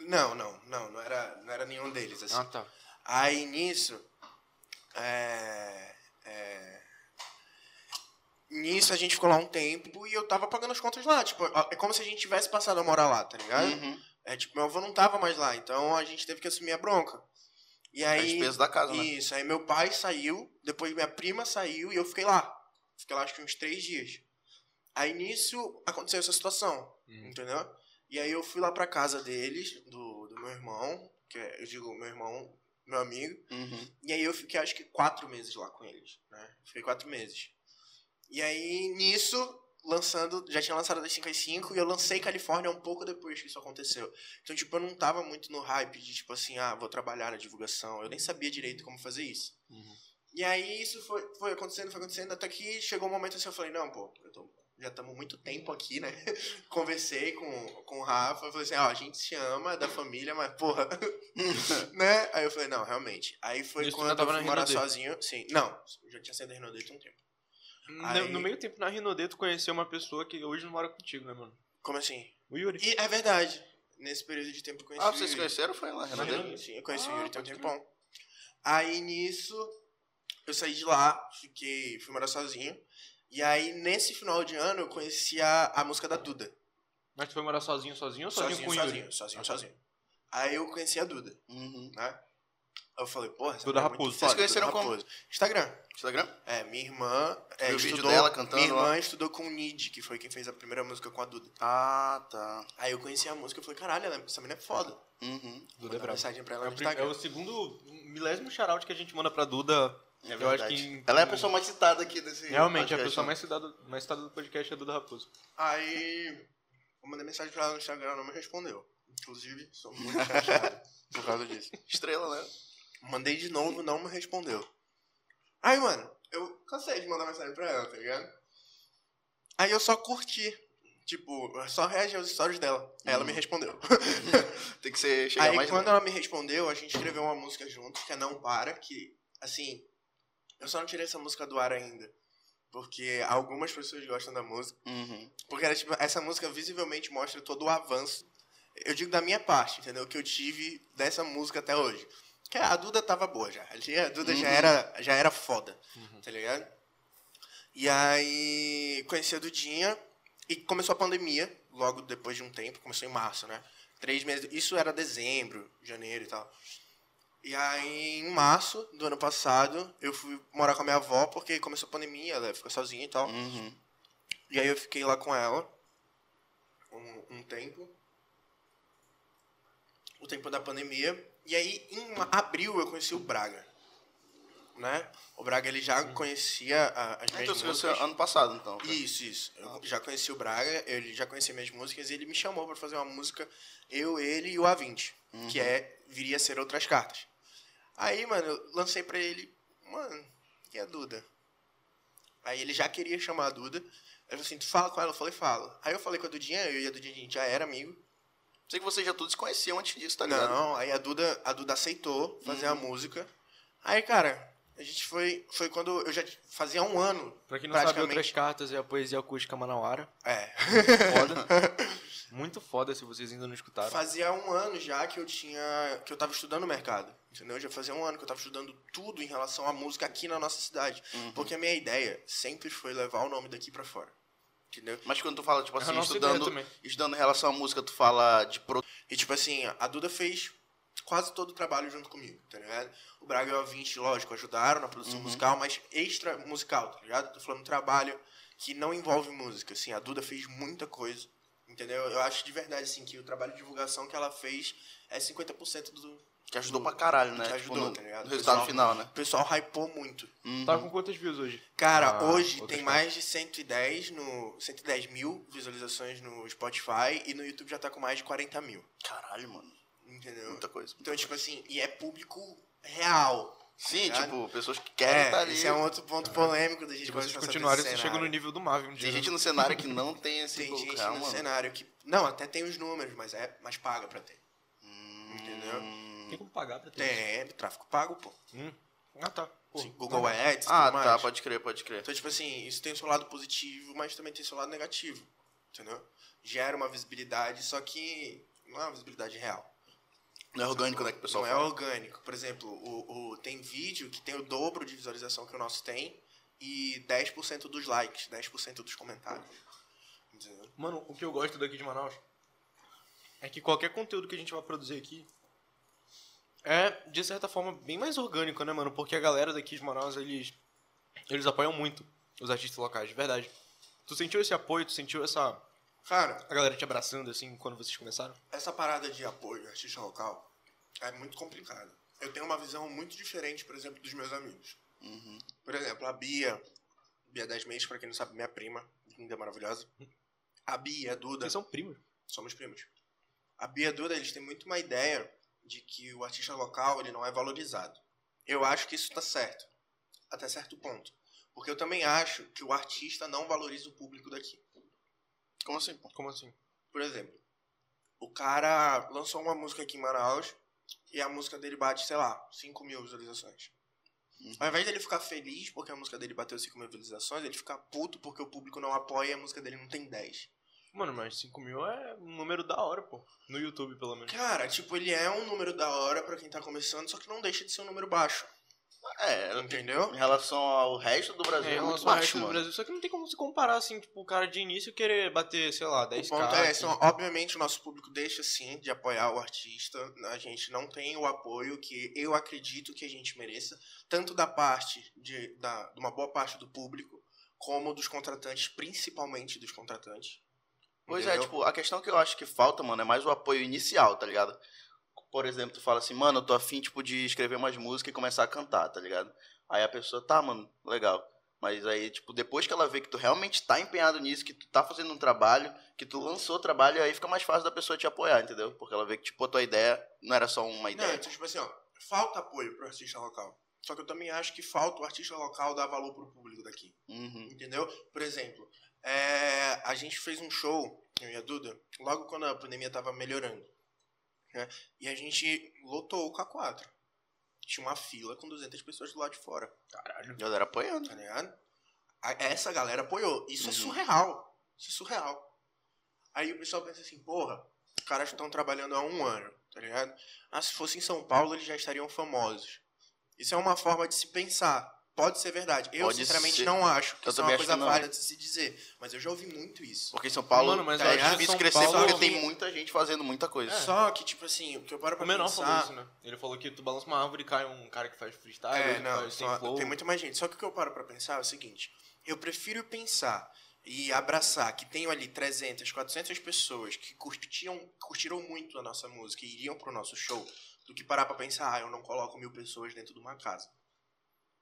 Não, não, não, não era, não era nenhum deles, assim. Ah, tá. Aí nisso. É, é, nisso a gente ficou lá um tempo e eu tava pagando as contas lá. Tipo, é como se a gente tivesse passado a morar lá, tá ligado? Uhum. É, tipo, meu avô não tava mais lá, então a gente teve que assumir a bronca. E A aí. despesa da casa, né? Isso, aí meu pai saiu, depois minha prima saiu e eu fiquei lá. Fiquei lá acho que uns três dias. Aí nisso aconteceu essa situação, Uhum. entendeu? E aí eu fui lá pra casa deles, do, do meu irmão, que é, eu digo meu irmão, meu amigo. Uhum. E aí eu fiquei acho que quatro meses lá com eles, né? Fiquei quatro meses. E aí nisso, lançando, já tinha lançado das 5 às 5 e eu lancei Califórnia um pouco depois que isso aconteceu. Então, tipo, eu não tava muito no hype de, tipo assim, ah, vou trabalhar na divulgação. Eu nem sabia direito como fazer isso. Uhum. E aí isso foi, foi acontecendo, foi acontecendo, até que chegou um momento assim, eu falei, não, pô, eu tô- já estamos muito tempo aqui, né? Conversei com, com o Rafa, eu falei assim, ó, a gente se ama, é da família, mas, porra, né? Aí eu falei, não, realmente. Aí foi Isso quando tava eu fui morar sozinho. Sim, não, já tinha saído da tem um tempo. No, Aí- no meio tempo, na Rinodê, tu conheceu uma pessoa que hoje não mora contigo, né, mano? Como assim? O Yuri. E é verdade, nesse período de tempo eu conheci Ah, o vocês conheceram? Foi lá? Rinodê, Sim, eu conheci Ah, o Yuri tem um tempão. Aí nisso, eu saí de lá, fiquei, fui morar sozinho. E aí, nesse final de ano, eu conheci a, a música da Duda. Mas tu foi morar sozinho, sozinho ou sozinho, Sozinho, com o sozinho, Yuri? sozinho, Ah, sozinho. Aí eu conheci a Duda, Uhum. né? Eu falei, porra, essa Duda é muito Raposo. foda, Vocês conheceram Duda como? Raposo. Instagram. Instagram? É, minha irmã é, o vídeo estudou, dela cantando Minha irmã lá? estudou com o Nid, que foi quem fez a primeira música com a Duda. Ah, tá. Aí eu conheci a música e falei, caralho, ela- essa menina é foda. Uhum. Duda é Mandei brabo. mensagem pra ela É no o, prim- é Instagram. o segundo milésimo shout que a gente manda pra Duda. É eu acho verdade. que. em- Ela é a pessoa mais citada aqui desse Realmente, a podcast, pessoa né? mais citada, mais citada do podcast é a Duda Raposo. Aí eu mandei mensagem pra ela no Instagram, ela não me respondeu. Inclusive, sou muito chateado por causa disso. Estrela, né? Mandei de novo, não me respondeu. Aí, mano, eu cansei de mandar mensagem pra ela, tá ligado? Aí eu só curti. Tipo, eu só reagi aos stories dela. Aí ela me respondeu. Tem que ser chegar Aí mais quando ela me respondeu, a gente escreveu uma música junto, que é Não Para, que, assim, eu só não tirei essa música do ar ainda. Porque algumas pessoas gostam da música. Uhum. Porque era, tipo, essa música visivelmente mostra todo o avanço. Eu digo da minha parte, entendeu? Que eu tive dessa música até hoje. Que a Duda tava boa já. Ali A Duda já, Uhum. era, já era foda, tá ligado? E aí conheci a Dudinha e começou a pandemia, logo depois de um tempo, começou em março, né? Três meses. Isso era dezembro, janeiro e tal. E aí, em março do ano passado, eu fui morar com a minha avó, porque começou a pandemia, ela ficou sozinha e tal. Uhum. E aí eu fiquei lá com ela um, um tempo. O tempo da pandemia. E aí, em abril, eu conheci o Braga. Né? O Braga, ele já conhecia a- as minhas Então, músicas. ano passado, então. foi? Isso, isso. Eu já conheci o Braga, ele já conhecia minhas músicas e ele me chamou pra fazer uma música, eu, ele e o A20, que é Viria a Ser Outras Cartas. Aí, mano, eu lancei pra ele, mano, e a Duda? Aí ele já queria chamar a Duda. Aí eu falei assim, tu fala com ela? Eu falei, falo. Aí eu falei com a Dudinha, eu e a Dudinha, a gente já era amigo. Sei que vocês já todos se conheciam antes disso, tá ligado? Não, aí a Duda, a Duda aceitou fazer a música. Aí, cara, a gente foi, foi quando eu já fazia um ano. Pra quem não sabe, outras cartas é a poesia acústica Manauara. É. Foda. Muito foda se vocês ainda não escutaram. Fazia um ano já que eu tinha. que eu tava estudando o mercado. Entendeu? Já fazia um ano que eu tava estudando tudo em relação à música aqui na nossa cidade. Uhum. Porque a minha ideia sempre foi levar o nome daqui pra fora. Entendeu? Mas quando tu fala, tipo É assim, estudando, estudando em relação à música, tu fala de pro... E tipo assim, a Duda fez quase todo o trabalho junto comigo, tá ligado? O Braga e o A20, lógico, ajudaram na produção musical, mas extra musical, tá ligado? Tô falando trabalho que não envolve música, assim, a Duda fez muita coisa, entendeu? Eu acho de verdade, assim, que o trabalho de divulgação que ela fez é 50% do... que ajudou pra caralho, né? Que tipo, ajudou, no, tá ligado? no resultado Pessoal- final, né? O pessoal hypou muito. Uhum. Tá com quantas views hoje? Cara, Ah, hoje tem mais de 110 no 110 mil visualizações no Spotify e no YouTube já tá com mais de 40 mil. Caralho, mano. Entendeu? Muita coisa. Então, tipo assim, e é público real. Sim, ligado? tipo, pessoas que querem estar É, ali. esse é um outro ponto polêmico da gente Se vocês tá continuarem, esse chegam no nível do Marvin um dia. Tem né? gente no cenário que não tem esse Tem público gente no mano. cenário que. Não, até tem os números, mas é mas paga pra ter. Hum, Entendeu? Tem como pagar pra ter Tem, tráfico pago, pô. Hum. Ah, tá. Pô, Sim, Google Ads, Ah, tudo mais. tá, pode crer, pode crer. Então, tipo assim, isso tem o seu lado positivo, mas também tem o seu lado negativo. Entendeu? Gera uma visibilidade, só que não é uma visibilidade real. Não é orgânico, né, que o pessoal não é fala. orgânico. Por exemplo, o, o- tem vídeo que tem o dobro de visualização que o nosso tem e 10% dos likes, 10% dos comentários. Entendeu? Mano, o que eu gosto daqui de Manaus é que qualquer conteúdo que a gente vai produzir aqui é, de certa forma, bem mais orgânico, né, mano? Porque a galera daqui de Manaus, eles, eles apoiam muito os artistas locais, de verdade. Tu sentiu esse apoio, tu sentiu essa... Cara, A galera te abraçando, assim, quando vocês começaram? essa parada de apoio artista local é muito complicada. Eu tenho uma visão muito diferente, por exemplo, dos meus amigos. Por exemplo, a Bia, Bia 10 meses, pra quem não sabe, minha prima, linda, maravilhosa. A Bia, a Duda, Vocês são primos. somos primos. A Bia e a Duda, eles têm muito uma ideia de que o artista local, ele não é valorizado. Eu acho que isso tá certo, até certo ponto. Porque eu também acho que o artista não valoriza o público daqui. Como assim? Como assim? Por exemplo, o cara lançou uma música aqui em Manaus e a música dele bate, sei lá, 5 mil visualizações. Ao invés dele ficar feliz porque a música dele bateu 5 mil visualizações, ele fica puto porque o público não apoia e a música dele não tem 10. Mano, mas 5 mil é um número da hora, pô. No YouTube, pelo menos. Cara, tipo, ele é um número da hora pra quem tá começando, só que não deixa de ser um número baixo. É, Entendeu? em relação ao resto do Brasil, É, é, em muito relação ao baixo, resto do. Brasil. Só que não tem como se comparar, assim, tipo, o cara de início querer bater, sei lá, 10 O ponto é esse, obviamente o nosso público deixa sim de apoiar o artista. A gente não tem o apoio que eu acredito que a gente mereça, tanto da parte de, da, de uma boa parte do público, como dos contratantes, principalmente dos contratantes. Pois é, Entendeu? tipo, a questão que eu acho que falta, mano, é mais o apoio inicial, tá ligado? Por exemplo, tu fala assim, mano, eu tô afim, tipo, de escrever umas músicas e começar a cantar, tá ligado? Aí a pessoa, tá, mano, legal. Mas aí, tipo, depois que ela vê que tu realmente tá empenhado nisso, que tu tá fazendo um trabalho, que tu lançou o trabalho, aí fica mais fácil da pessoa te apoiar, entendeu? Porque ela vê que, tipo, a tua ideia não era só uma Não, ideia. então, tipo assim, ó, falta apoio pro artista local. Só que eu também acho que falta o artista local dar valor pro público daqui. Uhum. Entendeu? Por exemplo, é, a gente fez um show, eu e a Duda, logo quando a pandemia tava melhorando. né? E a gente lotou o K4. Tinha uma fila com 200 pessoas do lado de fora, Caralho. Galera apoiando. tá ligado? A- Essa galera apoiou. Isso é Uhum. surreal. Isso é surreal. Aí o pessoal pensa assim, porra, os caras estão trabalhando há um ano, tá ligado? Ah, se fosse em São Paulo, eles já estariam famosos. Isso é uma forma de se pensar. Pode ser verdade. Eu, Pode sinceramente, ser. não acho que Eu isso é uma coisa válida de se dizer. Mas eu já ouvi muito isso. Porque em São Paulo Mano, mas eu é acho difícil crescer Paulo- porque tem muita gente fazendo muita coisa. Só que, tipo assim, o que eu paro pra O menor pensar... falou isso, né? Ele falou que tu balança uma árvore e cai um cara que faz freestyle, É, não, faz só- tem flow. tem muito mais gente. Só que o que eu paro pra pensar é o seguinte: eu prefiro pensar e abraçar que tenho ali 300, 400 pessoas que curtiam, curtiram muito a nossa música e iriam pro nosso show, do que parar pra pensar, ah, eu não coloco mil pessoas dentro de uma casa.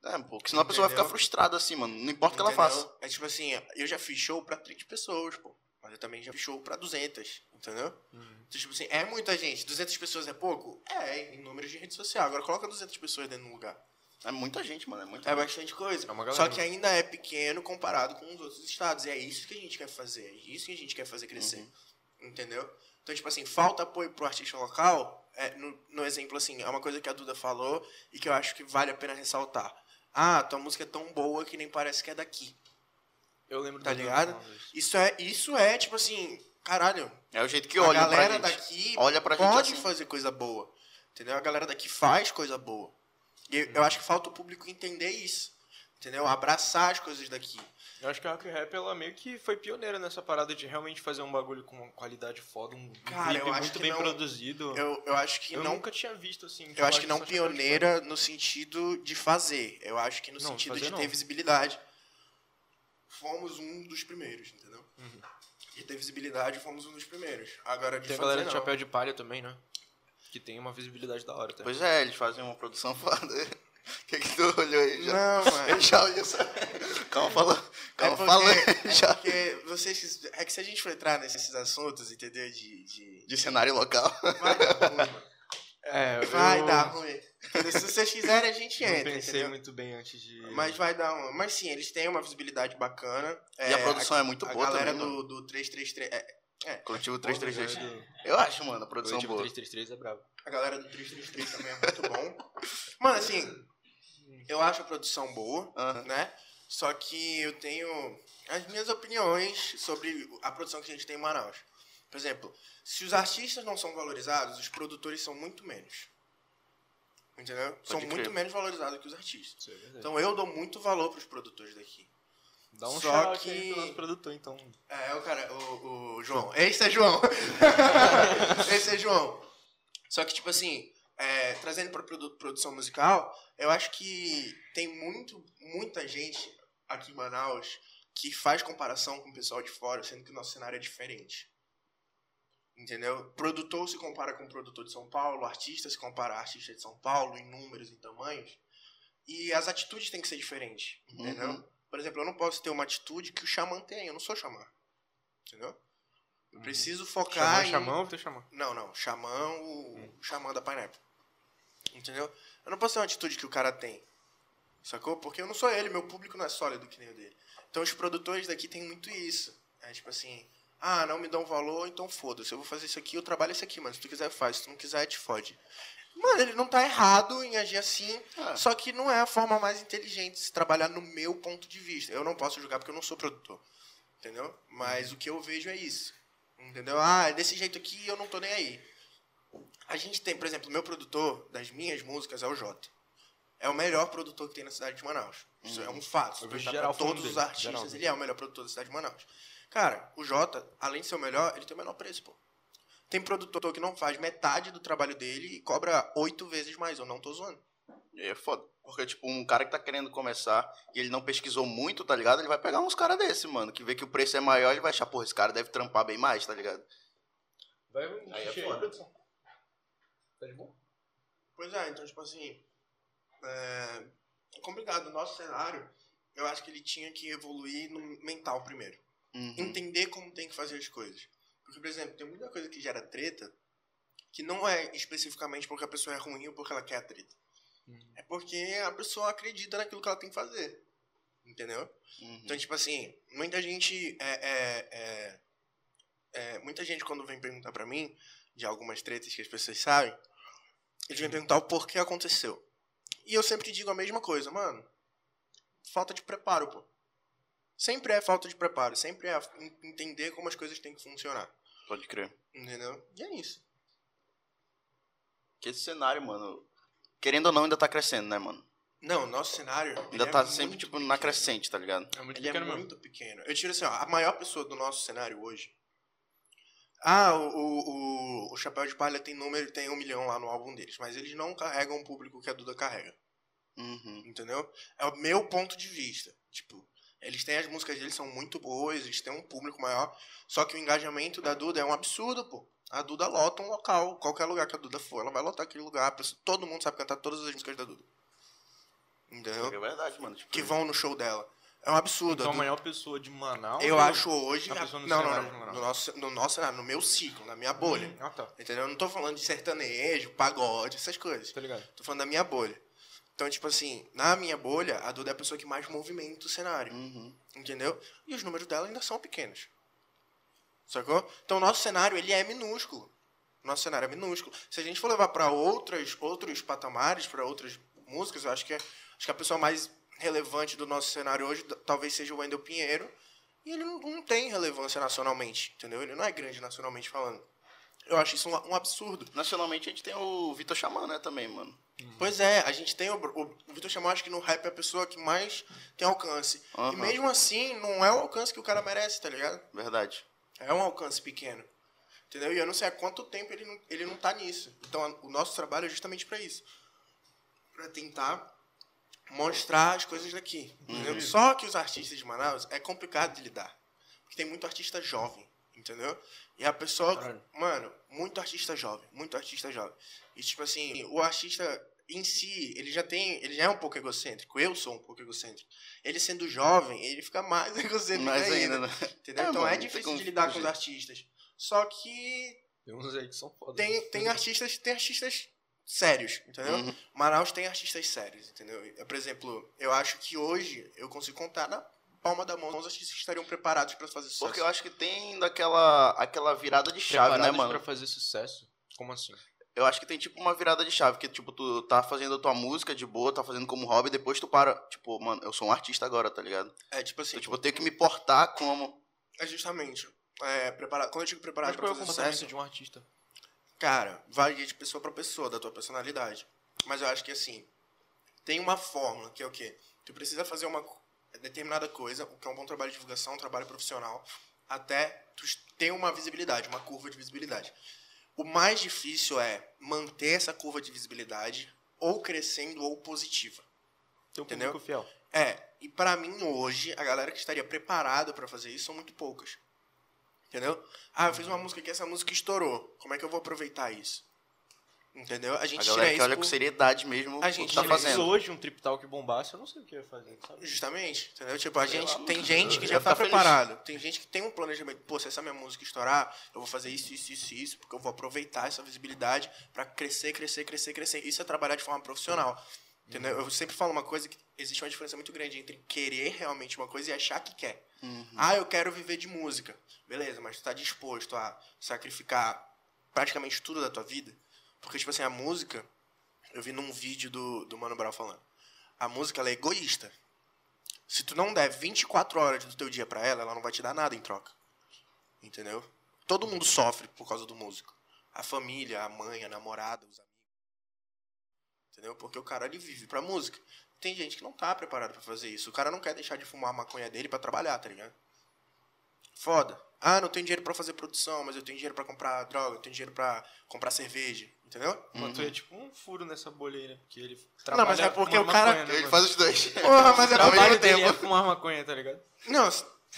É, pô, porque senão a pessoa vai ficar frustrada assim, mano. Não importa o que ela faça. É tipo assim, eu já fiz show pra 30 pessoas, pô. Mas eu também já fiz show pra 200, entendeu? Uhum. Então, tipo assim, é muita gente. 200 pessoas é pouco? É, em números de rede social. Agora coloca 200 pessoas dentro de um lugar. É muita gente, mano. É muita É gente. bastante coisa. É uma galera. Só que ainda é pequeno comparado com os outros estados. E é isso que a gente quer fazer. É isso que a gente quer fazer crescer. Entendeu? Então, tipo assim, falta apoio pro artista local. É, no, no exemplo, assim, é uma coisa que a Duda falou e que eu acho que vale a pena ressaltar. Ah, tua música é tão boa que nem parece que é daqui. Eu lembro Tá do- ligado? do- Isso é, isso é tipo assim, caralho. É o jeito que a olha pra galera gente. daqui Olha pra gente pode assim. fazer coisa boa. Entendeu? A galera daqui faz coisa boa. E eu- eu acho que falta o público entender isso. Entendeu? Abraçar as coisas daqui. Eu acho que a Rock Rap, ela meio que foi pioneira nessa parada de realmente fazer um bagulho com uma qualidade foda, um Cara, clipe eu acho muito que bem não- produzido. Eu, eu acho que Eu não nunca tinha visto, assim. Eu acho que não pioneira no sentido de fazer. Eu acho que no Não, sentido de não. ter visibilidade. Fomos um dos primeiros, entendeu? Uhum. De ter visibilidade, fomos um dos primeiros. Agora de Tem a fazer, galera de não. chapéu de palha também, né? Que tem uma visibilidade da hora, tá? Pois é, eles fazem uma produção foda. O que, que tu olhou aí já? Não, mano. Ele já olhou só. Calma, fala. Calma, é porque, fala. é já. porque vocês. É que se a gente for entrar nesses assuntos, entendeu? De. de... De cenário local. Vai dar ruim, mano. É, Vai eu dar ruim. Se vocês quiserem, a gente não entra. pensei entendeu? muito bem antes de... Mas vai dar um. Mas sim, eles têm uma visibilidade bacana. E a produção é muito a boa galera também, do, do 333. É, Coletivo Porra, 333. né, Eu acho, mano, a produção Coletivo boa. 333 é brabo. A galera do 333 também é muito bom. Mano, assim, eu acho a produção boa, né? Só que eu tenho as minhas opiniões sobre a produção que a gente tem em Manaus. Por exemplo, se os artistas não são valorizados, os produtores são muito menos. Entendeu? são crer. muito menos valorizados que os artistas. É. Então eu dou muito valor para os produtores daqui. Dá um Só que- aí pro nosso produtor, então. É, o cara, o, o João. Esse é João. Esse é João. Só que, tipo assim, é, trazendo produ- produção musical, eu acho que tem muito, muita gente aqui em Manaus que faz comparação com o pessoal de fora, sendo que o nosso cenário é diferente. Entendeu? Produtor se compara com produtor de São Paulo, artista se compara a artista de São Paulo, em números, em tamanhos. E as atitudes têm que ser diferentes, entendeu? Uhum. Por exemplo, eu não posso ter uma atitude que o xamã tem, eu não sou xamã. Entendeu? Eu preciso focar Xamã, em... xamã ou teu xamã? Não, não. Xamã, o o xamã da Pineapple. Entendeu? Eu não posso ter uma atitude que o cara tem. Sacou? Porque eu não sou ele, meu público não é sólido que nem o dele. Então os produtores daqui tem muito isso. É tipo assim, ah, não me dão valor, então foda-se. Eu vou fazer isso aqui, eu trabalho isso aqui, mano. Se tu quiser, faz. Se tu não quiser, te fode. Mano, ele não tá errado em agir assim, É. só que não é a forma mais inteligente de se trabalhar no meu ponto de vista. Eu não posso julgar porque eu não sou produtor. Entendeu? Mas o que eu vejo é isso. Entendeu? Ah, é desse jeito aqui eu não tô nem aí. A gente tem, por exemplo, o meu produtor das minhas músicas é o Jota. É o melhor produtor que tem na cidade de Manaus. Isso é um fato. Se Eu vejo geral pra todos os artistas, geral. ele é o melhor produtor da cidade de Manaus. Cara, o Jota, além de ser o melhor, ele tem o menor preço, pô. Tem produtor que não faz metade do trabalho dele e cobra oito vezes mais. Eu não tô zoando. E aí é foda. Porque, tipo, um cara que tá querendo começar e ele não pesquisou muito, tá ligado? Ele vai pegar uns caras desse, mano. Que vê que o preço é maior, ele vai achar, porra, esse cara deve trampar bem mais, tá ligado? Vai, Aí é foda. Tá de boa? Pois é, então, tipo assim. É é complicado. O nosso cenário, eu acho que ele tinha que evoluir no mental primeiro. Uhum. entender como tem que fazer as coisas. Porque, por exemplo, tem muita coisa que gera treta que não é especificamente porque a pessoa é ruim ou porque ela quer a treta. É porque a pessoa acredita naquilo que ela tem que fazer. Entendeu? Uhum. Então, tipo assim, muita gente é, é, é- é, muita gente quando vem perguntar pra mim de algumas tretas que as pessoas sabem, eles vêm perguntar o porquê aconteceu. E eu sempre digo a mesma coisa, mano. Falta de preparo, pô. Sempre é falta de preparo, sempre é en- entender como as coisas têm que funcionar. Pode crer. Entendeu? E é isso. Que esse cenário, mano, querendo ou não, ainda tá crescendo, né, mano? Não, o nosso cenário. Ainda é tá muito sempre, tipo, pequeno. na crescente, tá ligado? É muito Ele é pequeno mesmo. muito pequeno. Eu tiro assim, ó, a maior pessoa do nosso cenário hoje. Ah, o, o, o, Chapéu de Palha tem número, tem um milhão lá no álbum deles, mas eles não carregam o público que a Duda carrega. Uhum. Entendeu? É o meu ponto de vista. Tipo, eles têm as músicas deles são muito boas, eles têm um público maior, só que o engajamento da Duda é um absurdo, pô. A Duda lota um local, qualquer lugar que a Duda for, ela vai lotar aquele lugar, todo mundo sabe cantar todas as músicas da Duda. Entendeu? É verdade, mano. Tipo, Que vão no show dela. É um absurdo. Então a maior pessoa de Manaus. Eu ou- acho hoje. a pessoa no não, não, não. Manaus? No nosso, no nosso cenário, no meu ciclo, na minha bolha. Ah, tá. Entendeu? Eu não tô falando de sertanejo, pagode, essas coisas. Tá ligado? Tô falando da minha bolha. Então, tipo assim, na minha bolha, a Duda é a pessoa que mais movimenta o cenário. Uhum. Entendeu? E os números dela ainda são pequenos. Sacou? Então, o nosso cenário, ele é minúsculo. Nosso cenário é minúsculo. Se a gente for levar para outras outros patamares, para outras músicas, eu acho que, é- acho que a pessoa mais relevante do nosso cenário hoje talvez seja o Wendel Pinheiro. E ele não, tem relevância nacionalmente, entendeu? Ele não é grande nacionalmente falando. Eu acho isso um, um absurdo. Nacionalmente a gente tem o Vitor Xamã, né, também, mano. Pois é, a gente tem o, o, Vitor Chamou, acho que no rap é a pessoa que mais tem alcance. E Aham. mesmo assim, não é o alcance que o cara merece, tá ligado? Verdade. É um alcance pequeno. Entendeu? E eu não sei há quanto tempo ele não, ele não tá nisso. Então, o nosso trabalho é justamente pra isso. Pra tentar mostrar as coisas daqui. Entendeu? Só que os artistas de Manaus é complicado de lidar. Porque tem muito artista jovem, entendeu? E a pessoa, Caralho. mano, muito artista jovem, muito artista jovem. E tipo assim, o artista em si, ele já tem, ele já é um pouco egocêntrico. Eu sou um pouco egocêntrico. Ele sendo jovem, ele fica mais egocêntrico Mas ainda. ainda, né? Entendeu? É, então mano, é difícil de lidar com os artistas. Só que Tem uns aí que são foda. tem, tem artistas, tem artistas sérios, entendeu? Uhum. Manaus tem artistas sérios, entendeu? É, Por exemplo, eu acho que hoje eu consigo contar na palma da mão os artistas que estariam preparados para fazer sucesso. Porque eu acho que tem daquela aquela virada de chave, né, Preparados mano? pra fazer sucesso? Como assim? Eu acho que tem tipo uma virada de chave, que tipo, tu tá fazendo a tua música de boa, tá fazendo como hobby, depois tu para, tipo, mano, eu sou um artista agora, tá ligado? É tipo assim, Então, tipo, eu tenho que me portar como. é justamente. É, preparar, quando eu digo preparado Mas para qual é o fazer sucesso, de um artista? Cara, varia de pessoa pra pessoa, da tua personalidade. Mas eu acho que assim, tem uma fórmula, que é o quê? Tu precisa fazer uma. determinada coisa, o que é um bom trabalho de divulgação, um trabalho profissional, até tu ter uma visibilidade, uma curva de visibilidade. O mais difícil é manter essa curva de visibilidade ou crescendo ou positiva. Tem um Entendeu? fiel. É, e pra mim hoje, a galera que estaria preparada pra fazer isso são muito poucas. Entendeu? Ah, eu fiz uma música que essa música estourou. Como é que eu vou aproveitar isso? Entendeu? A gente A tira galera que olha com seriedade mesmo A o gente que tá fazendo. hoje um Trip Talk bombasse, eu não sei o que eu ia fazer, sabe? Justamente, entendeu? Tipo, a gente tem gente que já tá preparado. Tem gente que tem um planejamento. Pô, se essa minha música estourar, eu vou fazer isso, isso, isso, isso, porque eu vou aproveitar essa visibilidade pra crescer, crescer, crescer, crescer. Isso é trabalhar de forma profissional. Entendeu? Eu sempre falo uma coisa que existe uma diferença muito grande entre querer realmente uma coisa e achar que quer. Ah, eu quero viver de música. Beleza, mas tu tá disposto a sacrificar praticamente tudo da tua vida? Porque, tipo assim, a música, eu vi num vídeo do, do Mano Brown falando, a música ela é egoísta. Se tu não der 24 horas do teu dia pra ela, ela não vai te dar nada em troca. Entendeu? Todo mundo sofre por causa do músico. A família, a mãe, a namorada, os amigos. Entendeu? Porque o cara ele vive pra música. Tem gente que não tá preparado pra fazer isso. O cara não quer deixar de fumar a maconha dele pra trabalhar, tá ligado? Foda. Ah, não tenho dinheiro pra fazer produção, mas eu tenho dinheiro pra comprar droga, eu tenho dinheiro pra comprar cerveja, entendeu? Mano, tu é tipo um furo nessa bolha aí, né? Porque ele mas trabalha é porque o cara- maconha, né, Ele faz os dois. Porra, mas é O mesmo dele tempo. é fumar maconha, tá ligado? Não,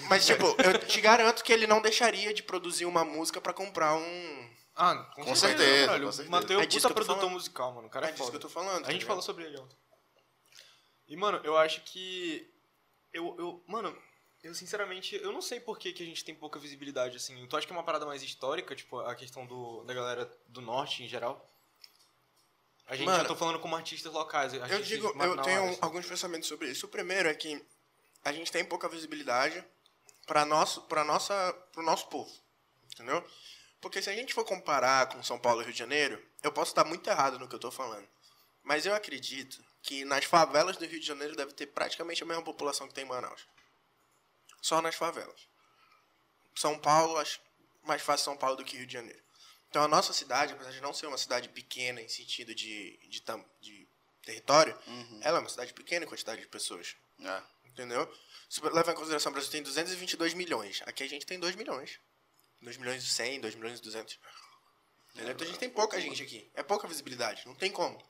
mas tipo, eu te garanto que ele não deixaria de produzir uma música pra comprar um. Ah, com, Com certeza, caralho. com certeza. O Matheus É puta produtor falando. musical, mano. O cara é, É disso foda. que eu tô falando. A tá gente ligado? falou sobre ele ontem. E, mano, eu acho que. Eu, eu. Mano, eu sinceramente. Eu não sei por que, que a gente tem pouca visibilidade, assim. Tu acha que é uma parada mais histórica, tipo, a questão do, da galera do norte em geral? A gente, Mano, eu tô falando como artistas locais. Eu artistas digo, eu tenho assim. alguns pensamentos sobre isso. O primeiro é que a gente tem pouca visibilidade para nosso, para nossa, pro nosso povo, entendeu? Porque se a gente for comparar com São Paulo e Rio de Janeiro, eu posso estar muito errado no que eu tô falando, mas eu acredito que nas favelas do Rio de Janeiro deve ter praticamente a mesma população que tem em Manaus. Só nas favelas. São Paulo, acho mais fácil São Paulo do que Rio de Janeiro. Então a nossa cidade, apesar de não ser uma cidade pequena em sentido de, de, tam- de território, ela é uma cidade pequena em quantidade de pessoas. É. Entendeu? Se leva em consideração, o Brasil tem 222 milhões. Aqui a gente tem 2 milhões. 2 milhões e 100, 2 milhões e 200. Entendeu? Então a gente tem pouca gente aqui. É pouca visibilidade. Não tem como.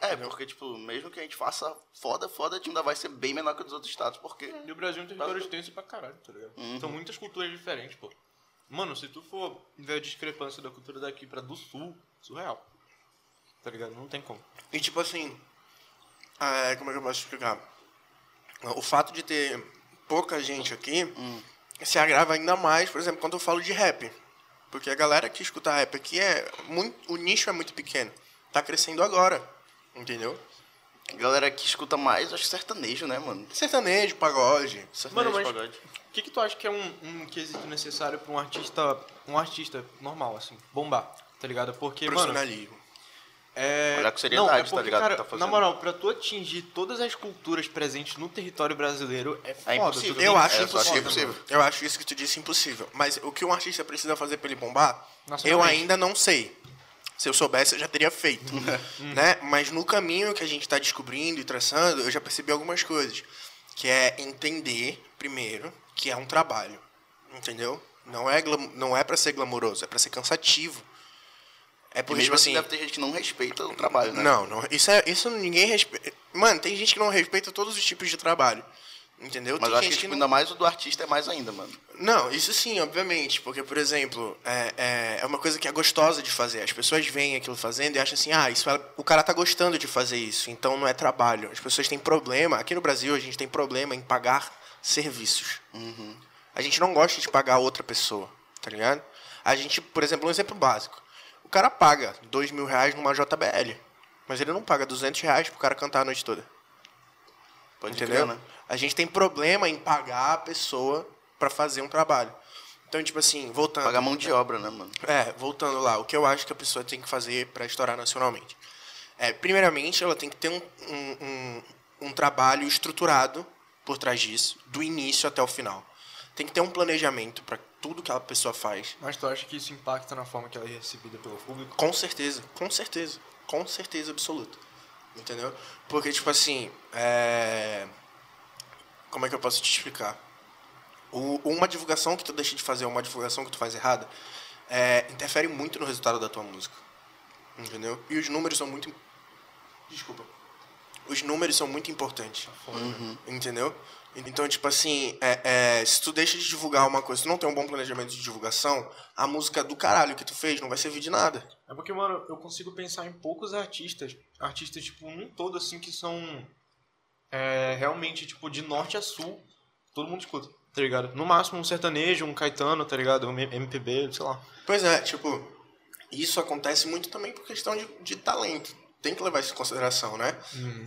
É, porque, tipo, mesmo que a gente faça foda, foda, a gente ainda vai ser bem menor que os outros estados, porque. E o Brasil é um território extenso pra caralho, tá ligado? São muitas culturas diferentes, pô. Mano, se tu for ver a discrepância da cultura daqui pra do sul, surreal. Tá ligado? Não tem como. E tipo assim. é, como é que eu posso explicar? O fato de ter pouca gente aqui se agrava ainda mais, por exemplo, quando eu falo de rap. Porque a galera que escuta rap aqui é. Muito, o nicho é muito pequeno. Tá crescendo agora. Entendeu? Galera que escuta mais, acho que sertanejo, né, mano? Sertanejo, pagode. Sertanejo, mas- pagode. O que, que tu acha que é um, um quesito necessário pra um artista. Um artista normal, assim, bombar, tá ligado? Porque, mano. Profissionalismo. É... Olhar com seriedade, não, é tá porque, ligado, Cara, tá fazendo. na moral, pra tu atingir todas as culturas presentes no território brasileiro é foda. impossível. tu Eu acho É, eu é impossível. impossível. Eu acho isso que tu disse impossível. Mas o que um artista precisa fazer pra ele bombar, eu Nacionalmente. ainda não sei. Se eu soubesse, eu já teria feito. né? Mas no caminho que a gente está descobrindo e traçando, eu já percebi algumas coisas. Que é entender, primeiro, que é um trabalho. Entendeu? Não é, não é para ser glamouroso, é para ser cansativo. É porque, mesmo tipo assim, assim. deve ter gente que não respeita o trabalho, né? Não, não, isso, é, isso ninguém respeita. Mano, tem gente que não respeita todos os tipos de trabalho. Entendeu? Mas eu acho gente que, tipo, não- ainda mais o do artista é mais ainda, mano. não, isso sim, obviamente. Porque, por exemplo, é, é, é uma coisa que é gostosa de fazer. As pessoas veem aquilo fazendo e acham assim, ah, isso é- o cara tá gostando de fazer isso, então não é trabalho. As pessoas têm problema. Aqui no Brasil, a gente tem problema em pagar serviços. A gente não gosta de pagar outra pessoa, tá ligado? A gente, por exemplo, um exemplo básico. O cara paga dois mil reais numa JBL, mas ele não paga 200 reais pro cara cantar a noite toda. Pode Entendeu? crer, né? A gente tem problema em pagar a pessoa pra fazer um trabalho. Então, tipo assim, voltando. Pagar mão de obra, né, mano? É, voltando lá, o que eu acho que a pessoa tem que fazer pra estourar nacionalmente. É, primeiramente, ela tem que ter um, um, um, um trabalho estruturado por trás disso, do início até o final. Tem que ter um planejamento pra tudo que a pessoa faz. Mas tu acha que isso impacta na forma que ela é recebida pelo público? Com certeza, com certeza, com certeza absoluta. Entendeu? Porque, tipo assim, é... Como é que eu posso te explicar? O- uma divulgação que tu deixa de fazer, uma divulgação que tu faz errada, é, interfere muito no resultado da tua música. Entendeu? E os números são muito. Desculpa. Os números são muito importantes. Entendeu? Então, tipo assim, é, é, se tu deixa de divulgar uma coisa, se tu não tem um bom planejamento de divulgação, a música do caralho que tu fez não vai servir de nada. É porque, mano, eu consigo pensar em poucos artistas, artistas, tipo, num todo, assim, que são é, realmente, tipo, de norte a sul, todo mundo escuta, tá ligado? No máximo um sertanejo, um Caetano, tá ligado? Um MPB, sei lá. Pois é, tipo, isso acontece muito também por questão de, de talento. Tem que levar isso em consideração, né?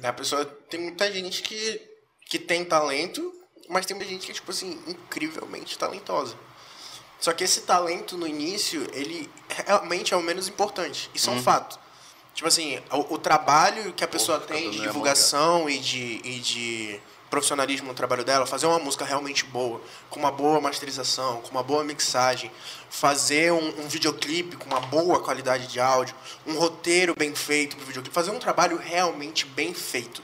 A pessoa tem muita gente que, que tem talento, mas tem muita gente que é, tipo assim, incrivelmente talentosa. Só que esse talento no início, ele realmente é o menos importante. Isso é um fato. Tipo assim, o, o trabalho que a pessoa fica tem de divulgação e de, e de profissionalismo no trabalho dela, fazer uma música realmente boa, com uma boa masterização, com uma boa mixagem, fazer um, um videoclipe com uma boa qualidade de áudio, um roteiro bem feito pro videoclipe, fazer um trabalho realmente bem feito.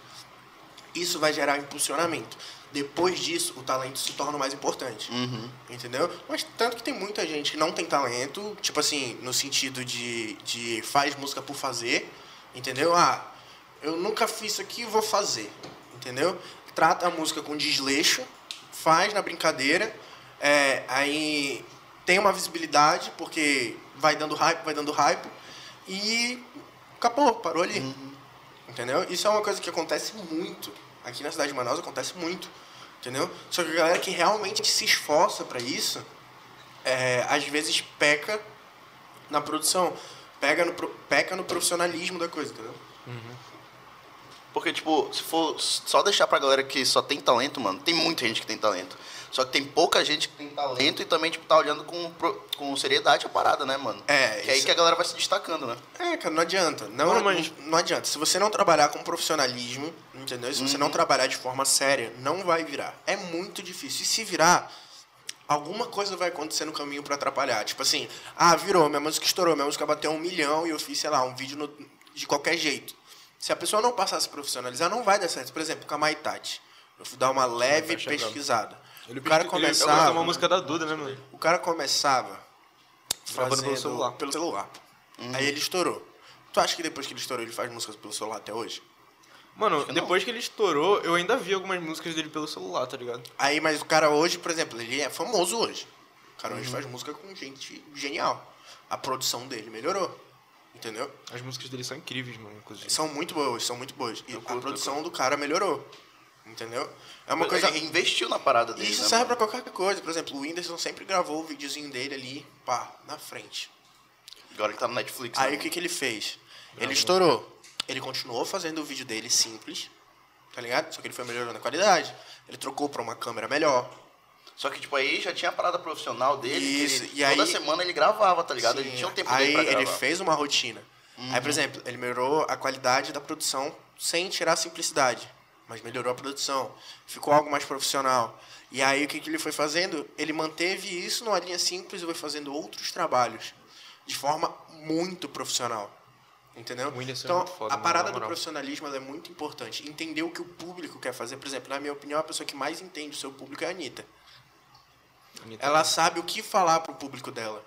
Isso vai gerar impulsionamento. Depois disso, o talento se torna mais importante. Entendeu? Mas tanto que tem muita gente que não tem talento, tipo assim, no sentido de, de faz música por fazer, entendeu? Ah, eu nunca fiz isso aqui, vou fazer, entendeu? Trata a música com desleixo, faz na brincadeira, é, aí tem uma visibilidade, porque vai dando hype, vai dando hype, e acabou, parou ali. Entendeu? Isso é uma coisa que acontece muito. Aqui na cidade de Manaus acontece muito. Entendeu? Só que a galera que realmente se esforça pra isso, é, às vezes peca na produção. Pega no, peca no profissionalismo da coisa, entendeu? Porque, tipo, se for só deixar pra galera que só tem talento, mano, tem muita gente que tem talento. Só que tem pouca gente que tem talento e também, tipo, tá olhando com, com seriedade a parada, né, mano? É, Que é aí isso- que a galera vai se destacando, né? É, cara, não adianta. Não, Mano, mas- não, não adianta. Se você não trabalhar com profissionalismo, entendeu? Se você não trabalhar de forma séria, não vai virar. É muito difícil. E se virar, alguma coisa vai acontecer no caminho pra atrapalhar. Tipo assim, ah, virou, minha música estourou, minha música bateu um milhão e eu fiz, sei lá, um vídeo no- de qualquer jeito. Se a pessoa não passar a se profissionalizar, não vai dar certo. Por exemplo, com a Maitati. Eu fui dar uma leve chegar. pesquisada. Ele o cara Ele começava. gravou uma música da Duda, né, mano? O cara começava Gravando pelo fazendo celular. Pelo celular. Aí ele estourou. Tu acha que depois que ele estourou, ele faz músicas pelo celular até hoje? Mano, depois que ele estourou, eu ainda vi algumas músicas dele pelo celular, tá ligado? Aí, mas o cara hoje, por exemplo, ele é famoso hoje. O cara hoje faz música com gente genial. A produção dele melhorou. Entendeu? As músicas dele são incríveis, mano, inclusive. São muito boas, são muito boas. E a curto, produção do cara melhorou. Entendeu? É uma coisa. Ele investiu na parada dele, isso né, serve pra qualquer coisa. Por exemplo, o Whindersson sempre gravou o videozinho dele ali, pá, na frente. Agora ele tá no Netflix, Aí né, o que, que ele fez? Ele estourou. Ele continuou fazendo o vídeo dele simples, tá ligado? Só que ele foi melhorando a qualidade. Ele trocou pra uma câmera melhor. Só que, tipo, aí já tinha a parada profissional dele. que Isso, ele- e aí- toda semana ele gravava, tá ligado? ele Sim, tinha um tempo aí dele pra ele gravar. fez uma rotina. Aí, Uhum. por exemplo, ele melhorou a qualidade da produção sem tirar a simplicidade. Mas melhorou a produção. Ficou algo mais profissional. E aí o que, que ele foi fazendo? Ele manteve isso numa linha simples e foi fazendo outros trabalhos. De forma muito profissional. Entendeu? É então, muito foda, a parada do profissionalismo é muito importante. Entender o que o público quer fazer. Por exemplo, na minha opinião, a pessoa que mais entende o seu público é a Anitta. Anitta. Ela sabe o que falar pro público dela.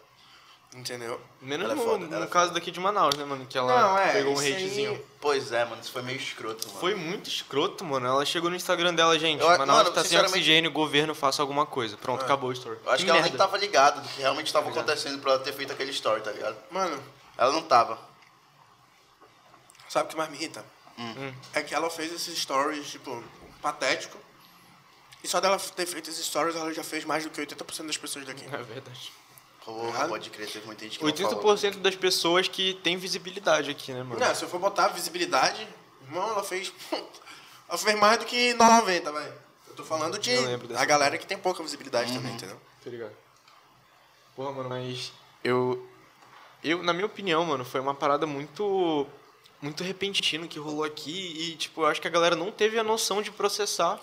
Entendeu? Menos Ela é no, foda, no ela é caso daqui de Manaus, né, mano? Que ela pegou um isso aí- hatezinho. Pois é, mano, isso foi meio escroto, mano. Foi muito escroto, mano. Ela chegou no Instagram dela, gente. Eu- Manaus mano, tá sem sinceramente- oxigênio, governo, faça alguma coisa. Pronto, acabou o story. Eu acho que, que ela nem merda. tava ligada do que realmente tava acontecendo pra ela ter feito aquele story, tá ligado? Mano, Ela não tava. sabe o que mais me irrita? Hum. É que ela fez esses stories, tipo, patético. E só dela ter feito esses stories, ela já fez mais do que 80% das pessoas daqui. É verdade. Porra, pode crer, teve muita gente que não falou. 80% das pessoas que tem visibilidade aqui, né, mano? Não, se eu for botar visibilidade, irmão, ela fez. ela fez mais do que 90, velho. Eu tô falando de a galera que tem pouca visibilidade também, entendeu? Tá ligado? Porra, mano, mas eu. Eu, na minha opinião, mano, foi uma parada muito. Muito repentina que rolou aqui e, tipo, eu acho que a galera não teve a noção de processar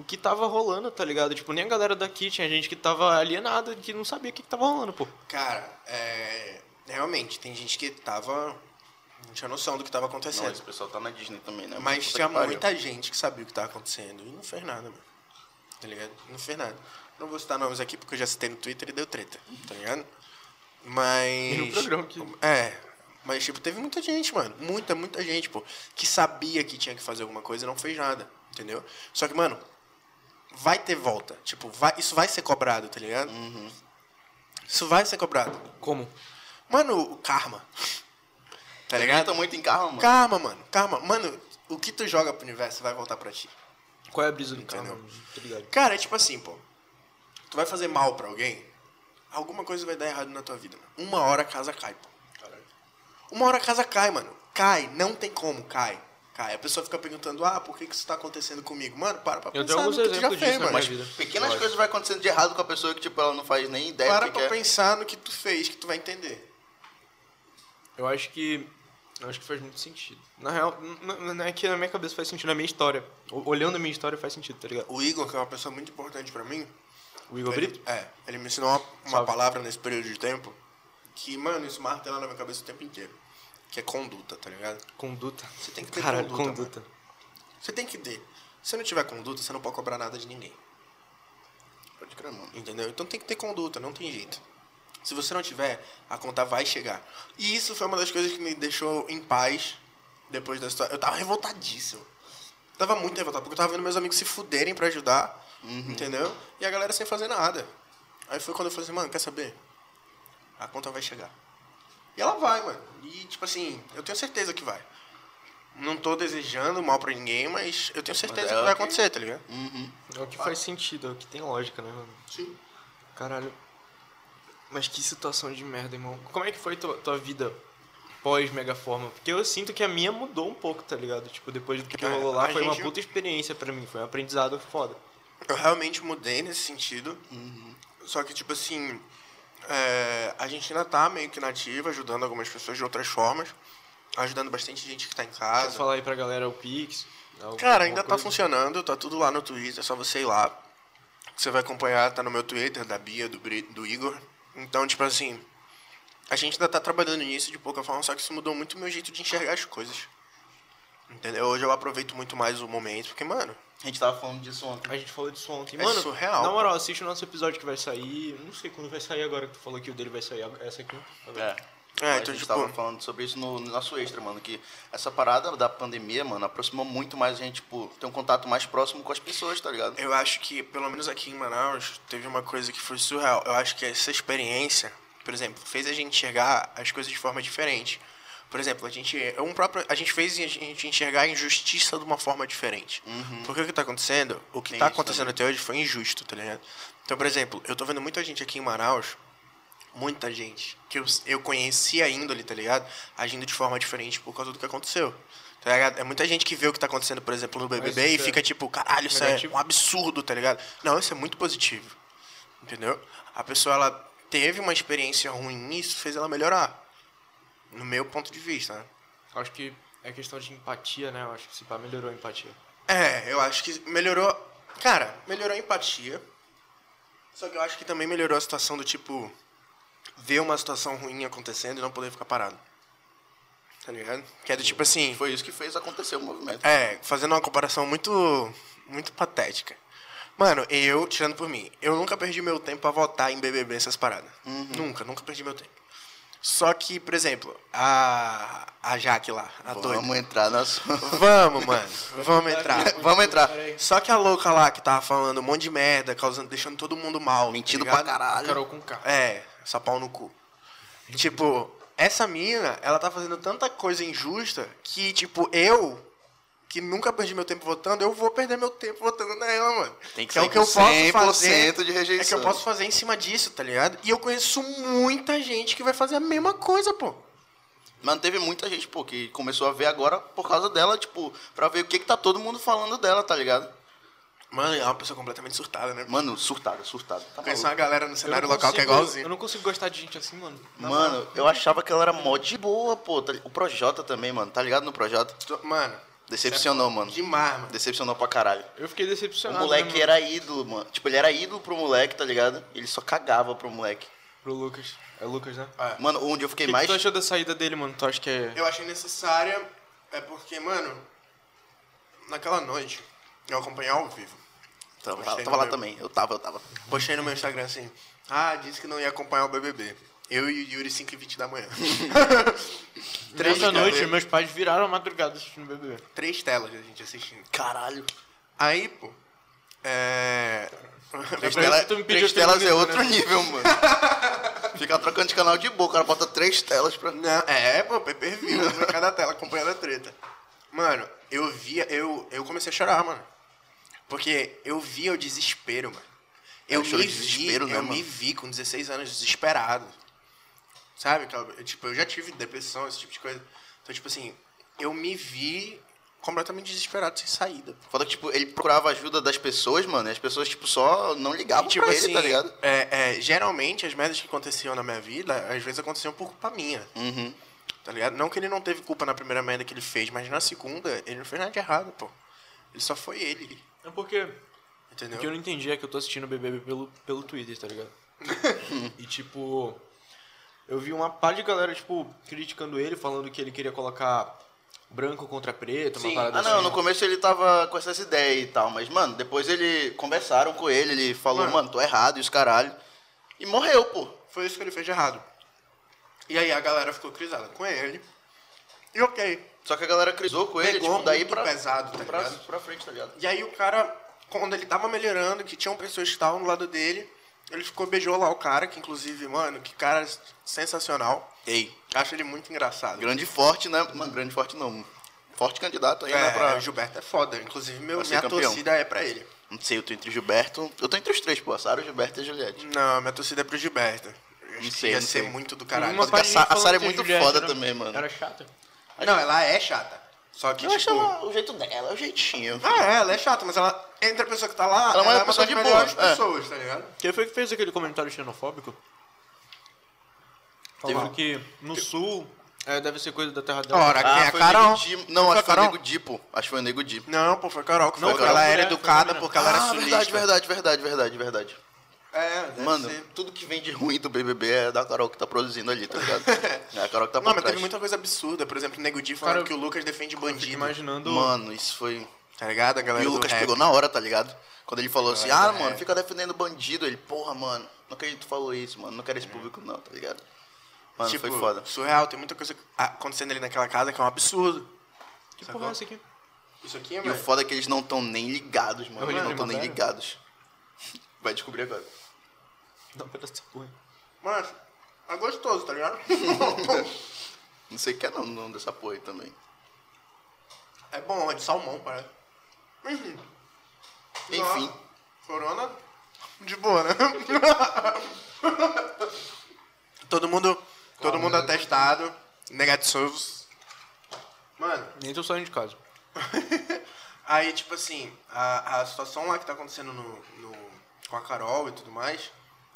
o que tava rolando, tá ligado? Tipo, nem a galera daqui tinha gente que tava alienada, que não sabia o que, que tava rolando, pô. Cara, é. Realmente, tem gente que tava. Não tinha noção do que tava Não, acontecendo. esse pessoal tá na Disney também, né? Mas Puta tinha pariu. muita gente que sabia o que tava acontecendo e não fez nada, mano. tá ligado? Não fez nada. Não vou citar nomes aqui porque eu já citei no Twitter e deu treta, tá ligado? Mas. E no programa que- É. Mas, tipo, teve muita gente, mano. Muita, muita gente, pô. Que sabia que tinha que fazer alguma coisa e não fez nada, entendeu? Só que, mano, vai ter volta. Tipo, vai, isso vai ser cobrado, tá ligado? Isso vai ser cobrado. Como? Mano, o karma. Tá ligado? Acredita muito em karma, mano. Karma, mano. Karma. Mano, o que tu joga pro universo vai voltar pra ti. Qual é a brisa do Entendeu? carro? Tá? Cara, é tipo assim, pô. Tu vai fazer mal pra alguém, alguma coisa vai dar errado na tua vida, mano. Uma hora a casa cai, pô. Uma hora a casa cai, mano. Cai, não tem como, cai. Cai. A pessoa fica perguntando, ah, por que que isso tá acontecendo comigo? Mano, para pra Eu pensar tenho alguns no que tu já exemplos fez, disso na mano. minha vida. Pequenas coisas vai acontecendo de errado com a pessoa que, tipo, ela não faz nem ideia Para do que pra que é. pensar no que tu fez, que tu vai entender. Eu acho que. Eu acho que faz muito sentido. Na real, não é que na minha cabeça faz sentido, na minha história. Olhando a minha história faz sentido, tá ligado? O Igor, que é uma pessoa muito importante pra mim, O Igor ele, Brito? é, ele me ensinou uma, uma palavra nesse período de tempo que, mano, isso martela na minha cabeça o tempo inteiro. Que é conduta, tá ligado? Conduta. Você tem que ter Caralho, conduta, conduta. Você tem que ter. Se não tiver conduta, você não pode cobrar nada de ninguém. Pode crer, mano. Entendeu? Então tem que ter conduta, não tem jeito. Se você não tiver, a conta vai chegar. E isso foi uma das coisas que me deixou em paz depois da história. Eu tava revoltadíssimo. Tava muito revoltado, porque eu tava vendo meus amigos se fuderem pra ajudar, entendeu? E a galera sem fazer nada. Aí foi quando eu falei assim, mano, quer saber? A conta vai chegar. E ela vai, mano. E, tipo assim, eu tenho certeza que vai. Não tô desejando mal pra ninguém, mas eu tenho certeza é que o vai que- acontecer, tá ligado? É o que faz sentido, é o que tem lógica, né, mano? Sim. Caralho. Mas que situação de merda, irmão. Como é que foi tua, tua vida pós-megaforma? Porque eu sinto que a minha mudou um pouco, tá ligado? Tipo, depois do que Cara, rolou lá, a foi uma gente- puta experiência pra mim. Foi um aprendizado foda. Eu realmente mudei nesse sentido. Só que, tipo assim, é, a gente ainda tá meio que nativa, ajudando algumas pessoas de outras formas. Ajudando bastante gente que tá em Quer casa. falar aí pra galera o Pix? Cara, ainda tá coisa? funcionando, tá tudo lá no Twitter, é só você ir lá. Você vai acompanhar, tá no meu Twitter, da Bia, do, do Igor. Então, tipo assim, a gente ainda tá trabalhando nisso de pouca forma, só que isso mudou muito o meu jeito de enxergar as coisas. Entendeu? Hoje eu aproveito muito mais o momento, porque, mano, A gente tava falando disso ontem. A gente falou disso ontem. É Mano, surreal, na moral, assiste o nosso episódio que vai sair. Não sei quando vai sair agora que tu falou que o dele vai sair. Essa aqui. É. É, a então, gente tipo- tava falando sobre isso no, no nosso extra, mano. Que essa parada da pandemia, mano, aproximou muito mais a gente, tipo, ter um contato mais próximo com as pessoas, tá ligado? Eu acho que, pelo menos aqui em Manaus, teve uma coisa que foi surreal. Eu acho que essa experiência, por exemplo, fez a gente enxergar as coisas de forma diferente. Por exemplo, a gente, é um próprio, a gente fez a gente enxergar a injustiça de uma forma diferente. Porque o que tá acontecendo, o que tá isso acontecendo até hoje foi injusto, tá ligado? Então, por exemplo, eu tô vendo muita gente aqui em Manaus, muita gente, que eu, eu conheci a índole, tá ligado? Agindo de forma diferente por causa do que aconteceu. Tá ligado? É muita gente que vê o que tá acontecendo, por exemplo, no BBB e é fica tipo, caralho, isso é negativo? um absurdo, tá ligado? Não, isso é muito positivo. Entendeu? A pessoa, ela teve uma experiência ruim e isso fez ela melhorar. No meu ponto de vista, né? Acho que é questão de empatia, né? Eu acho que se pá, melhorou a empatia. É, eu acho que melhorou. Cara, melhorou a empatia. Só que eu acho que também melhorou a situação do tipo. Ver uma situação ruim acontecendo e não poder ficar parado. Tá ligado? Que é do tipo assim. Foi isso que fez acontecer o movimento. É, fazendo uma comparação muito. Muito patética. Mano, eu, tirando por mim, eu nunca perdi meu tempo pra votar em BBB essas paradas. Nunca, nunca perdi meu tempo. Só que, por exemplo, a. A Jaque lá, a doida. Vamos entrar na sua... Vamos, mano. Vamos entrar. Vamos entrar. Só que a louca lá que tava falando um monte de merda, causando, deixando todo mundo mal. Mentindo tá pra caralho. Carol com K. É, essa pau no cu. Tipo, essa mina, ela tá fazendo tanta coisa injusta que, tipo, eu, que nunca perdi meu tempo votando, eu vou perder meu tempo votando nela, mano. Tem que é ser o que eu posso 100% fazer. de É que rejeição. eu posso fazer em cima disso, tá ligado? E eu conheço muita gente que vai fazer a mesma coisa, pô. Mano, teve muita gente, pô, que começou a ver agora por causa dela, tipo, pra ver o que que tá todo mundo falando dela, tá ligado? Mano, é uma pessoa completamente surtada, né? Mano, surtada, surtada. Tá Conheço uma galera no cenário local que é igualzinho. Eu não consigo gostar de gente assim, mano. Na Mano, eu achava que ela era mó de boa, pô. tá O Projota também, mano. Tá ligado no Projota? Mano. Decepcionou, mano. Demais, mano. Decepcionou pra caralho. Eu fiquei O decepcionado. moleque né, era ídolo, mano. Tipo, ele era ídolo pro moleque, tá ligado? Ele só cagava pro moleque. Pro Lucas. É o Lucas, né? Mano, onde eu O fiquei que, mais. que tu achou da saída dele, mano? Tu acha que é. Eu achei necessária, é porque, mano, naquela noite eu acompanhei ao vivo. Tava, tava lá meu- também. Eu tava, eu tava. Postei no meu Instagram assim. Ah, disse que não ia acompanhar o BBB. Eu e o Yuri 5 e 20 da manhã. Três da noite, meus pais viraram a madrugada assistindo BBB. Três telas a gente assistindo. Caralho. Aí, pô. É. Três, tela- três telas é outro né? nível, mano. Fica trocando de canal de boa, o cara bota três telas pra. Não, é, pô, pay per view, em cada tela acompanhando a treta. Mano, eu via, eu, eu comecei a chorar, mano. Porque eu via o desespero, mano. Eu É, choro me vi, desespero, né, eu mano? me vi com 16 anos desesperado. Sabe? Aquela- Tipo, eu já tive depressão, esse tipo de coisa. Então, tipo assim, eu me vi completamente desesperado, sem saída. Foda que, tipo, ele procurava ajuda das pessoas, mano, e as pessoas, tipo, só não ligavam E, tipo pra assim, ele, tá ligado? é, é, geralmente as merdas que aconteciam na minha vida, às vezes aconteciam por culpa minha. Uhum. Tá ligado? Não que ele não teve culpa na primeira merda que ele fez, mas na segunda, ele não fez nada de errado, pô. Ele só foi ele. É porque Entendeu? O que eu não entendi é que eu tô assistindo o BBB pelo, pelo Twitter, tá ligado? e tipo, eu vi uma par de galera, tipo, criticando ele, falando que ele queria colocar branco contra preto, uma Sim. parada Ah, não, assim. no começo ele tava com essas ideias e tal, mas, mano, depois ele conversaram com ele, ele falou, Mano. mano, tô errado e os caralho. E morreu, pô. Foi isso que ele fez de errado. E aí a galera ficou crisada com ele. E ok. Só que a galera crisou com ele, Pegou tipo, daí pra, pesado, tá pra, pra frente, tá ligado? E aí o cara, quando ele tava melhorando, que tinham pessoas que estavam do lado dele, ele ficou, beijou lá o cara, que inclusive, mano, que cara sensacional. Ei, Acho ele muito engraçado. grande e forte, né? Mano, grande e forte não. Forte candidato aí, né? É, Pra... o Gilberto é foda. Inclusive, meu, pra minha campeão. torcida é pra ele. Não sei, eu tô entre Gilberto. Eu tô entre os três, pô. Sara, Gilberto e Juliette. Não, minha torcida é pro Gilberto. Eu Acho que sei, ia não ser sei. muito do caralho. uma Mas a Sa- a Sara é muito Juliette foda era- também, mano. Era chata. Não, ela é chata. Só que, Eu acho tipo... ela, o jeito dela, é o jeitinho. Ah, é, ela é chata, mas ela, entre a pessoa que tá lá, Ela é uma ela é uma pessoa das de melhores boa, é. pessoas, tá ligado? Quem foi que fez aquele comentário xenofóbico? Falando que no sul é, deve ser coisa da terra dela. Ora, quem é foi Carol? o Nego Di. Não, acho que foi o Carol? Nego Di, pô. Acho que foi o Nego Di. Não, pô, foi Carol que Não, foi ela mulher, era educada porque ela era ah, sulista. verdade, verdade, verdade, verdade, verdade. É, deve Mano, ser. tudo que vem de ruim do BBB é da Carol que tá produzindo ali, tá ligado? é a Carol que tá Não, mas teve muita coisa absurda. Por exemplo, o Nego Di falando Cara, que o Lucas defende bandido. imaginando. Mano, isso foi... Tá ligado? A galera E o Lucas rap. pegou na hora, tá ligado? Quando ele falou assim, ah, mano, rap. fica defendendo bandido. Ele, porra, mano, não acredito que tu falou isso, mano. Não quero esse público não, tá ligado? Mano, tipo, foi foda. surreal. Tem muita coisa acontecendo ali naquela casa que é um absurdo. Que porra é essa aqui? Isso aqui é, E o foda é que eles não estão nem ligados, mano. Eles não estão nem ligados. Vai descobrir agora. Dá um pedaço dessa porra. Mano, é gostoso, tá ligado? Não sei o que é não, não dessa porra aí também. é bom, é de salmão, parece. Enfim. Enfim. Nossa, Corona, de boa, né? todo mundo, todo mundo atestado, negativos. Mano, Nem tô saindo de casa. Aí, tipo assim, a, a situação lá que tá acontecendo no, no, com a Carol e tudo mais,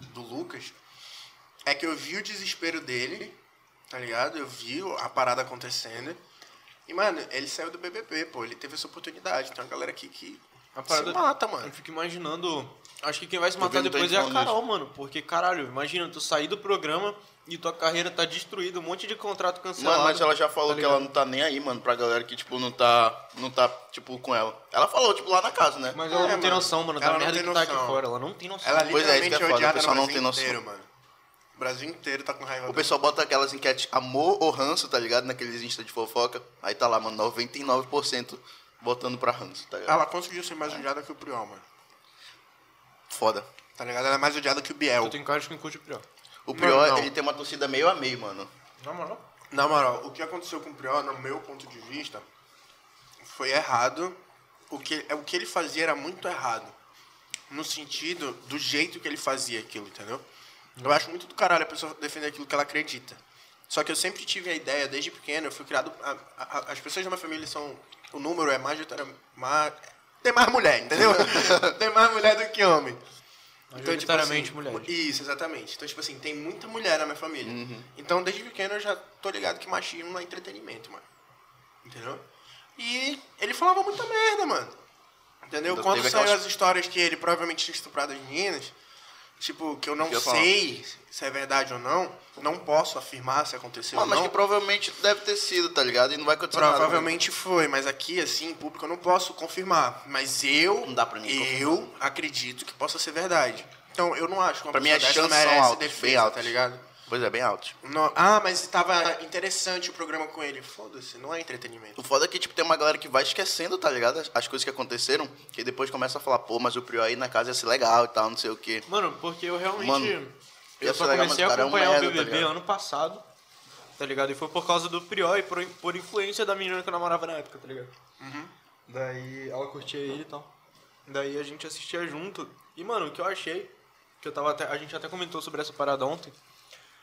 do Lucas, é que eu vi o desespero dele, tá ligado? Eu vi a parada acontecendo. E, mano, ele saiu do BBB, pô, ele teve essa oportunidade. Tem uma galera aqui que A se parada- mata, Eu mano. fico imaginando. Acho que quem vai se Tô matar depois é a Carol, mano. Porque, caralho, imagina, tu sair do programa e tua carreira tá destruída, um monte de contrato cancelado. Mano, mas ela já falou tá que ela não tá nem aí, mano, pra galera que, tipo, não tá, não tá, tipo, com ela. Ela falou, tipo, lá na casa, né? Mas ela É, não tem mano. noção, mano, da Ela não merda tem que tá aqui noção. fora. Ela não tem noção. Ela Pois é, isso que é é, foda, o pessoal não tem noção. inteiro, mano. O Brasil inteiro tá com raiva O dela. pessoal bota aquelas enquetes amor ou ranço, tá ligado? Naqueles insta de fofoca. Aí tá lá, mano, 99% votando pra ranço, tá ligado? Ela conseguiu ser mais odiada que o Priol, mano. Foda. Tá ligado? Ela é mais odiada que o Biel. Eu tenho cara de quem curte o pior. O não. ele tem uma torcida meio a meio, mano. Na moral? Na moral, o que aconteceu com o Prior, no meu ponto de vista, foi errado. O que, o que ele fazia era muito errado. No sentido do jeito que ele fazia aquilo, entendeu? Eu acho muito do caralho a pessoa defender aquilo que ela acredita. Só que eu sempre tive a ideia, desde pequeno, eu fui criado. a- a- as pessoas da minha família são. O número é majoritariamente. ma- tem mais mulher, entendeu? tem mais mulher do que homem. Majoritariamente assim, mulheres. Isso, exatamente. Então, tipo assim, tem muita mulher na minha família. Então, desde pequeno eu já tô ligado que machismo é entretenimento, mano. Entendeu? E ele falava muita merda, mano. Entendeu? Quando saiu aquelas- as histórias que ele provavelmente tinha estuprado as meninas, tipo, que eu não Que eu falo. sei se é verdade ou não, não posso afirmar se aconteceu Ah, ou mas não. que provavelmente deve ter sido, tá ligado? E não vai acontecer nada. Provavelmente foi, mas aqui, assim, em público, eu não posso confirmar. Mas eu, Não dá pra mim eu acredito que possa ser verdade. Então, eu não acho que uma Pra mim, pessoa as dessa merece altas, bem defesa, tá ligado? Pois é, bem alto. Não- ah, mas estava interessante o programa com ele. Foda-se, não é entretenimento. O foda é que, tipo, tem uma galera que vai esquecendo, tá ligado? As, as coisas que aconteceram, que depois começa a falar, pô, mas o Prior aí na casa ia ser legal e tal, não sei o quê. Mano, porque eu realmente. Mano, eu só legal, comecei a o cara é um acompanhar merda, o tá BBB ligado? ano passado, tá ligado? E foi por causa do Prior e por, por influência da menina que eu namorava na época, tá ligado? Uhum. Daí ela curtia ele e tal. Daí a gente assistia junto. E, mano, o que eu achei, que eu tava até. A gente até comentou sobre essa parada ontem.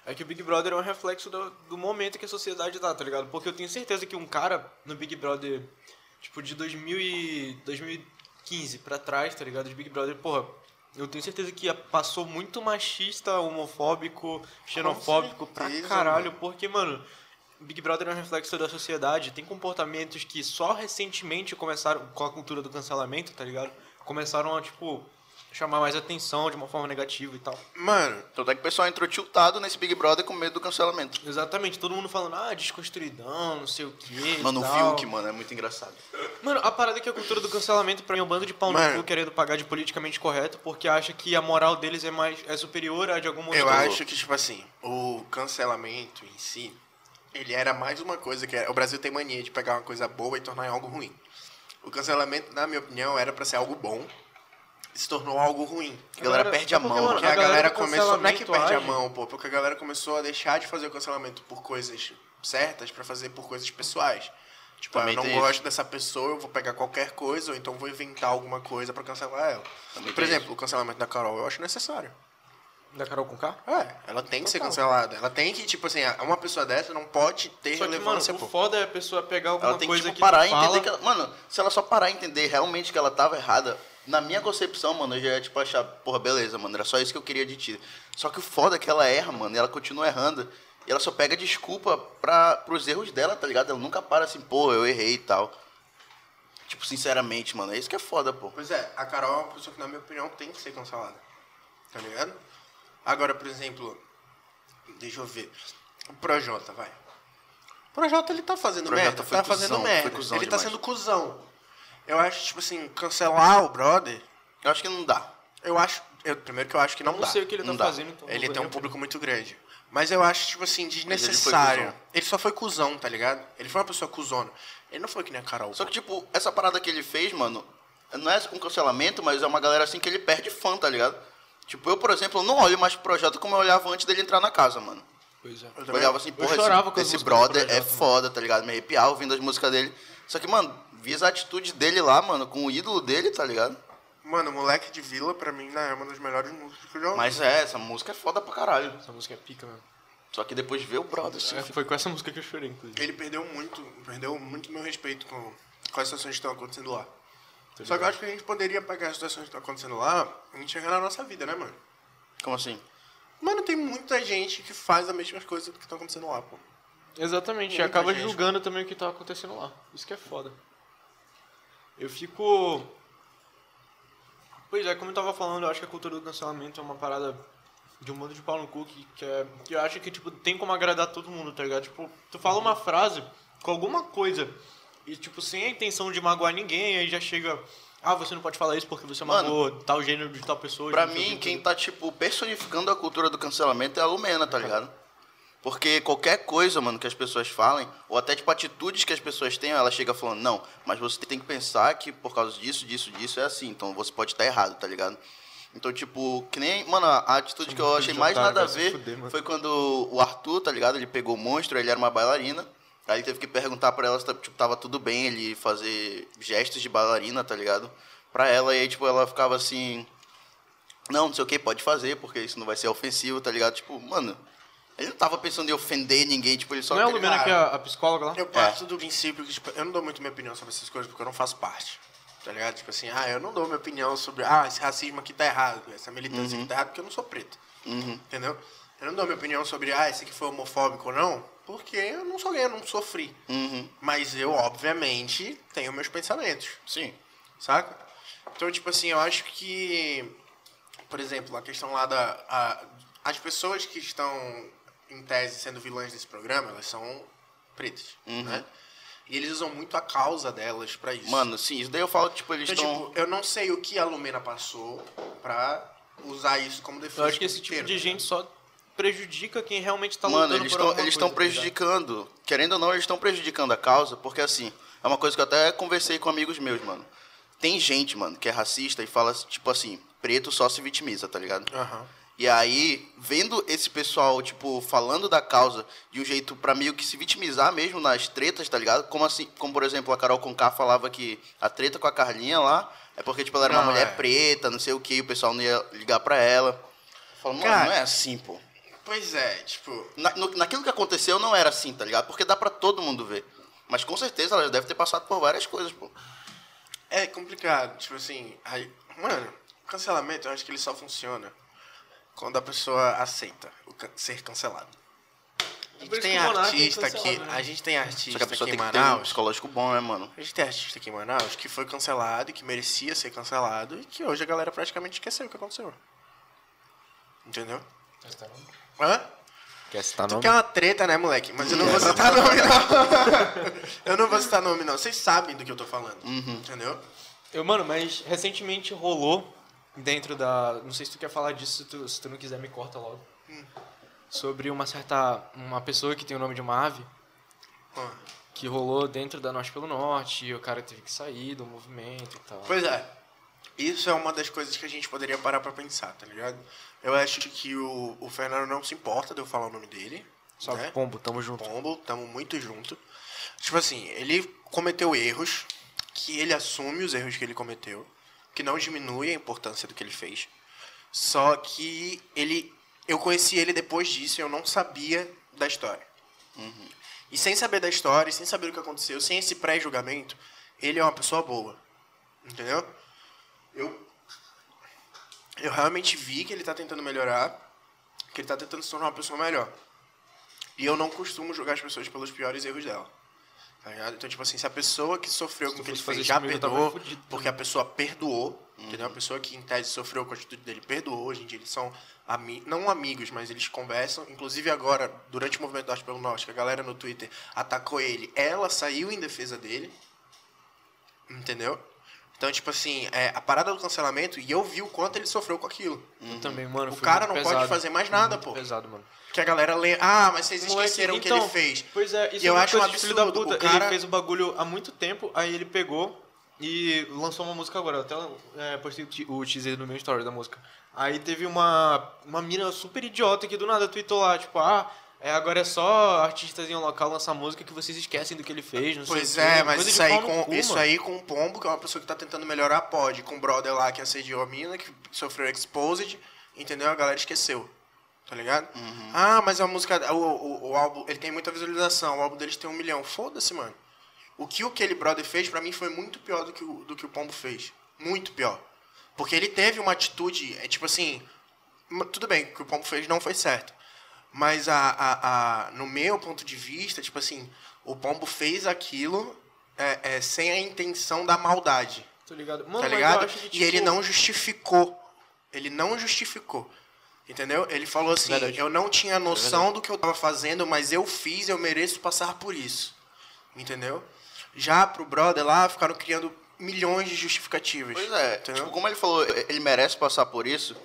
É que o Big Brother é um reflexo do, do momento que a sociedade tá, tá ligado? Porque eu tenho certeza que um cara no Big Brother, tipo, de 2000 e 2015 pra trás, tá ligado? De Big Brother, porra, eu tenho certeza que passou muito machista, homofóbico, xenofóbico pra certeza, caralho, porque, mano, Big Brother é um reflexo da sociedade, tem comportamentos que só recentemente começaram, com a cultura do cancelamento, tá ligado? Começaram a, tipo, chamar mais atenção de uma forma negativa e tal. Mano, Então é que o pessoal entrou tiltado nesse Big Brother com medo do cancelamento. Exatamente, todo mundo falando, ah, desconstruidão, não sei o quê. Mano, o. Fiuk, mano, é muito engraçado. Mano, a parada é que a cultura do cancelamento pra mim é um bando de pau no cu querendo pagar de politicamente correto porque acha que a moral deles é mais é superior à de algum eu outro. acho que, tipo assim, o cancelamento em si, ele era mais uma coisa que... O Brasil tem mania de pegar uma coisa boa e tornar em algo ruim. O cancelamento, na minha opinião, era pra ser algo bom se tornou algo ruim. A galera Agora, perde a é porque, mão, mano, Porque mano. a, a galera galera começou. Não é que perde a age. mão, pô, porque a galera começou a deixar de fazer o cancelamento por coisas certas pra fazer por coisas pessoais. Tipo, ah, eu não gosto dessa pessoa, eu vou pegar qualquer coisa, ou então vou inventar alguma coisa pra cancelar ela. Também Por exemplo, o cancelamento da Carol eu acho necessário. Da Carol com K? É, ela tem que ser Total. cancelada. Ela tem que, tipo assim, uma pessoa dessa não pode ter Só que, mano, relevância, o pô. foda é a pessoa pegar alguma Ela tem que, coisa tipo, que parar e entender que ela... Mano, se ela só parar e entender realmente que ela tava errada, na minha concepção, mano, eu já ia, tipo, achar, porra, beleza, mano, era só isso que eu queria de ti. Só que o foda é que ela erra, mano, e ela continua errando. E ela só pega desculpa pra, pros erros dela, tá ligado? Ela nunca para assim, pô, eu errei e tal. Tipo, sinceramente, mano, é isso que é foda, pô. Pois é, a Carol é uma pessoa que, na minha opinião, tem que ser cancelada. Tá ligado? Agora, por exemplo, deixa eu ver. O Projota, vai. O Projota, ele tá fazendo Projota merda. Tá cuzão, fazendo merda. cuzão ele tá demais. sendo cuzão. Eu acho, tipo assim, cancelar o brother, Eu acho que não dá. eu acho. Eu, primeiro que eu acho que não Não dá. sei o que ele tá não dá. fazendo, então... Ele não tem um público muito grande. Mas eu acho, tipo assim, ele desnecessário. cuzão. Ele, só foi cuzão, tá ligado? Ele foi uma pessoa cuzona. Ele não foi que nem a Carol. Só que, tipo, essa parada que ele fez, mano, não é um cancelamento, mas é uma galera assim que ele perde fã, tá ligado? Tipo, eu, por exemplo, não olho mais pro projeto como eu olhava antes dele entrar na casa, mano. Pois é. Eu Eu olhava assim, porra, chorava com as esse, esse brother é Projota, mano. foda, tá ligado? Me arrepiava ouvindo as músicas dele. Só que, mano, vi as atitudes dele lá, mano, com o ídolo dele, tá ligado? Mano, Moleque de Vila, pra mim, né, é uma das melhores músicas que eu já ouvi. Mas é, essa música é foda pra caralho. Essa música é pica, mano. Só que depois vê o brother, assim, É, foi com essa música que eu chorei, inclusive. Ele perdeu muito, perdeu muito meu respeito com, com as situações que estão acontecendo lá. Só que eu acho que a gente poderia pegar as situações que estão acontecendo lá e enxergar na nossa vida, né, mano? como assim? Mano, tem muita gente que faz as mesmas coisas que estão acontecendo lá, pô. Exatamente, e acaba gente, julgando também o que tá acontecendo lá. Isso que é foda. Eu fico. Pois é, como eu tava falando, eu acho que a cultura do cancelamento é uma parada de um mundo de pau no cu que, que, é, que eu acho que, tipo, tem como agradar todo mundo, tá ligado? Tipo, tu fala uma frase com alguma coisa e, tipo, sem a intenção de magoar ninguém, aí já chega. Ah, você não pode falar isso porque você Mano, magoou tal gênero de tal pessoa. Pra mim, que, quem tudo. tá, tipo, personificando a cultura do cancelamento é a Lumena, tá ligado? Porque qualquer coisa, mano, que as pessoas falem, ou até, tipo, atitudes que as pessoas tenham, ela chega falando, não, mas você tem que pensar que por causa disso, disso, disso é assim, então você pode estar errado, tá ligado? Então, tipo, que nem, mano, a atitude que eu achei mais nada a ver foi quando o Arthur, tá ligado? Ele pegou o monstro, ele era uma bailarina, aí ele teve que perguntar pra ela se tipo, tava tudo bem ele fazer gestos de bailarina, tá ligado? Pra ela, e aí, tipo, ela ficava assim, não, não sei o que, pode fazer, porque isso não vai ser ofensivo, tá ligado? Tipo, mano, ele não tava pensando em ofender ninguém, tipo, ele só Não é a queria- Lumena que é a, a psicóloga lá? Eu parto do princípio que, tipo, eu não dou muito minha opinião sobre essas coisas porque eu não faço parte. Tá ligado? Tipo assim, ah, eu não dou minha opinião sobre, ah, esse racismo aqui tá errado, essa militância aqui tá errada porque eu não sou preto. Uhum. Entendeu? Eu não dou minha opinião sobre, ah, esse aqui foi homofóbico ou não, porque eu não sou gay, eu não sofri. Uhum. Mas eu, obviamente, tenho meus pensamentos, Sim. saca? Então, tipo assim, eu acho que por exemplo, a questão lá da. a- as pessoas que estão, em tese, sendo vilãs desse programa, elas são pretas, né? E eles usam muito a causa delas pra isso. Mano, sim, isso daí eu falo que, tipo, eles então, estão. tipo, eu não sei o que a Lumena passou pra usar isso como defesa. Eu acho que esse tipo inteiro, de tá gente só prejudica quem realmente tá Mano, lutando eles por estão alguma eles estão tá prejudicando. Querendo ou não, eles estão prejudicando a causa, porque assim, é uma coisa que eu até conversei com amigos meus, mano. Tem gente, mano, que é racista e fala, tipo assim, preto só se vitimiza, tá ligado? Aham. E aí, vendo esse pessoal, tipo, falando da causa de um jeito pra meio que se vitimizar mesmo nas tretas, tá ligado? Como assim, como por exemplo, a Carol Conká falava que a treta com a Carlinha lá é porque, tipo, ela era uma Não, mulher é. preta, não sei o que, e o pessoal não ia ligar pra ela. Eu falo, mano, Cara, não é assim, pô. Pois é, tipo. Na, no- naquilo que aconteceu não era assim, tá ligado? Porque dá pra todo mundo ver. Mas com certeza ela deve ter passado por várias coisas, pô. É complicado, tipo assim, aí, mano, cancelamento eu acho que ele só funciona quando a pessoa aceita o can- ser cancelado. A gente isso tem que é artista aqui, né? a gente tem Só que a artista pessoa aqui tem em que ter um Manaus, psicológico bom, né, mano? a gente tem artista aqui em Manaus que foi cancelado e que merecia ser cancelado e que hoje a galera praticamente esqueceu o que aconteceu. Entendeu? Hã? Quer citar Tu nome? quer uma treta, né, moleque? Mas eu não vou citar nome, não. eu não vou citar nome, não. Vocês sabem do que eu tô falando. Entendeu? Eu, mano, mas recentemente rolou dentro da. Não sei se tu quer falar disso, se tu, se tu não quiser, me corta logo. Sobre uma certa. Uma pessoa que tem o nome de uma ave Hã. que rolou dentro da Norte pelo Norte e o cara teve que sair do movimento e tal. Pois é. Isso é uma das coisas que a gente poderia parar pra pensar, tá ligado? Eu acho que o, o Fernando não se importa de eu falar o nome dele. Salve, né? Pombo, tamo junto. Pombo, tamo muito junto. Tipo assim, ele cometeu erros, que ele assume os erros que ele cometeu, que não diminui a importância do que ele fez. Só que ele. Eu conheci ele depois disso e eu não sabia da história. E sem saber da história, sem saber o que aconteceu, sem esse pré-julgamento, ele é uma pessoa boa. Entendeu? Eu. Eu realmente vi que ele tá tentando melhorar, que ele tá tentando se tornar uma pessoa melhor. E eu não costumo julgar as pessoas pelos piores erros dela. Tá? Então, tipo assim, se a pessoa que sofreu com o que ele fez já comigo, perdoou, fudido porque a pessoa perdoou, entendeu? A pessoa que em tese sofreu com a atitude dele perdoou, hoje em dia eles são ami não amigos, mas eles conversam. Inclusive agora, durante o movimento Norte pelo Norte, que a galera no Twitter atacou ele, ela saiu em defesa dele. Entendeu? Então, tipo assim, é, a parada do cancelamento, e eu vi o quanto ele sofreu com aquilo. Eu também, mano. O cara não pode pesado. fazer mais nada, pô. pesado, mano. Que a galera lê, ah, mas vocês esqueceram o que então, ele fez. Pois é, isso E eu é uma acho um filho da absurdo. puta. O cara- Ele fez o bagulho há muito tempo, aí ele pegou e lançou uma música agora. Eu até é, postei o te- o teaser no meu story da música. Aí teve uma, uma mina super idiota que do nada tweetou lá, tipo, ah, é, agora é só artistas em um local lançar música que vocês esquecem do que ele fez, não Pois sei o é, mas Coisa de isso aí, com, cu, isso mano. aí com o Pombo, que é uma pessoa que tá tentando melhorar, pode. Com o brother lá que assediou a mina, que sofreu exposed, entendeu? A galera esqueceu. Tá ligado? Uhum. Ah, mas a música. O, o, o álbum, ele tem muita visualização. O álbum deles tem um milhão. Foda-se, mano. O que aquele brother fez, pra mim, foi muito pior do que, o, do que o Pombo fez. Muito pior. Porque ele teve uma atitude, é tipo assim. Tudo bem, o que o Pombo fez não foi certo. Mas a, a, a, no meu ponto de vista, tipo assim, o Pombo fez aquilo é, é, sem a intenção da maldade. Tô ligado. Mano, tá mas eu ligado? acho que, E ele tipo, não justificou. Ele não justificou. Entendeu? Ele falou assim: Verdade. eu não tinha noção do que eu tava fazendo, mas eu fiz, eu mereço passar por isso. Entendeu? Já pro brother lá, ficaram criando milhões de justificativas. Pois é, Entendeu? tipo, como ele falou, ele merece passar por isso.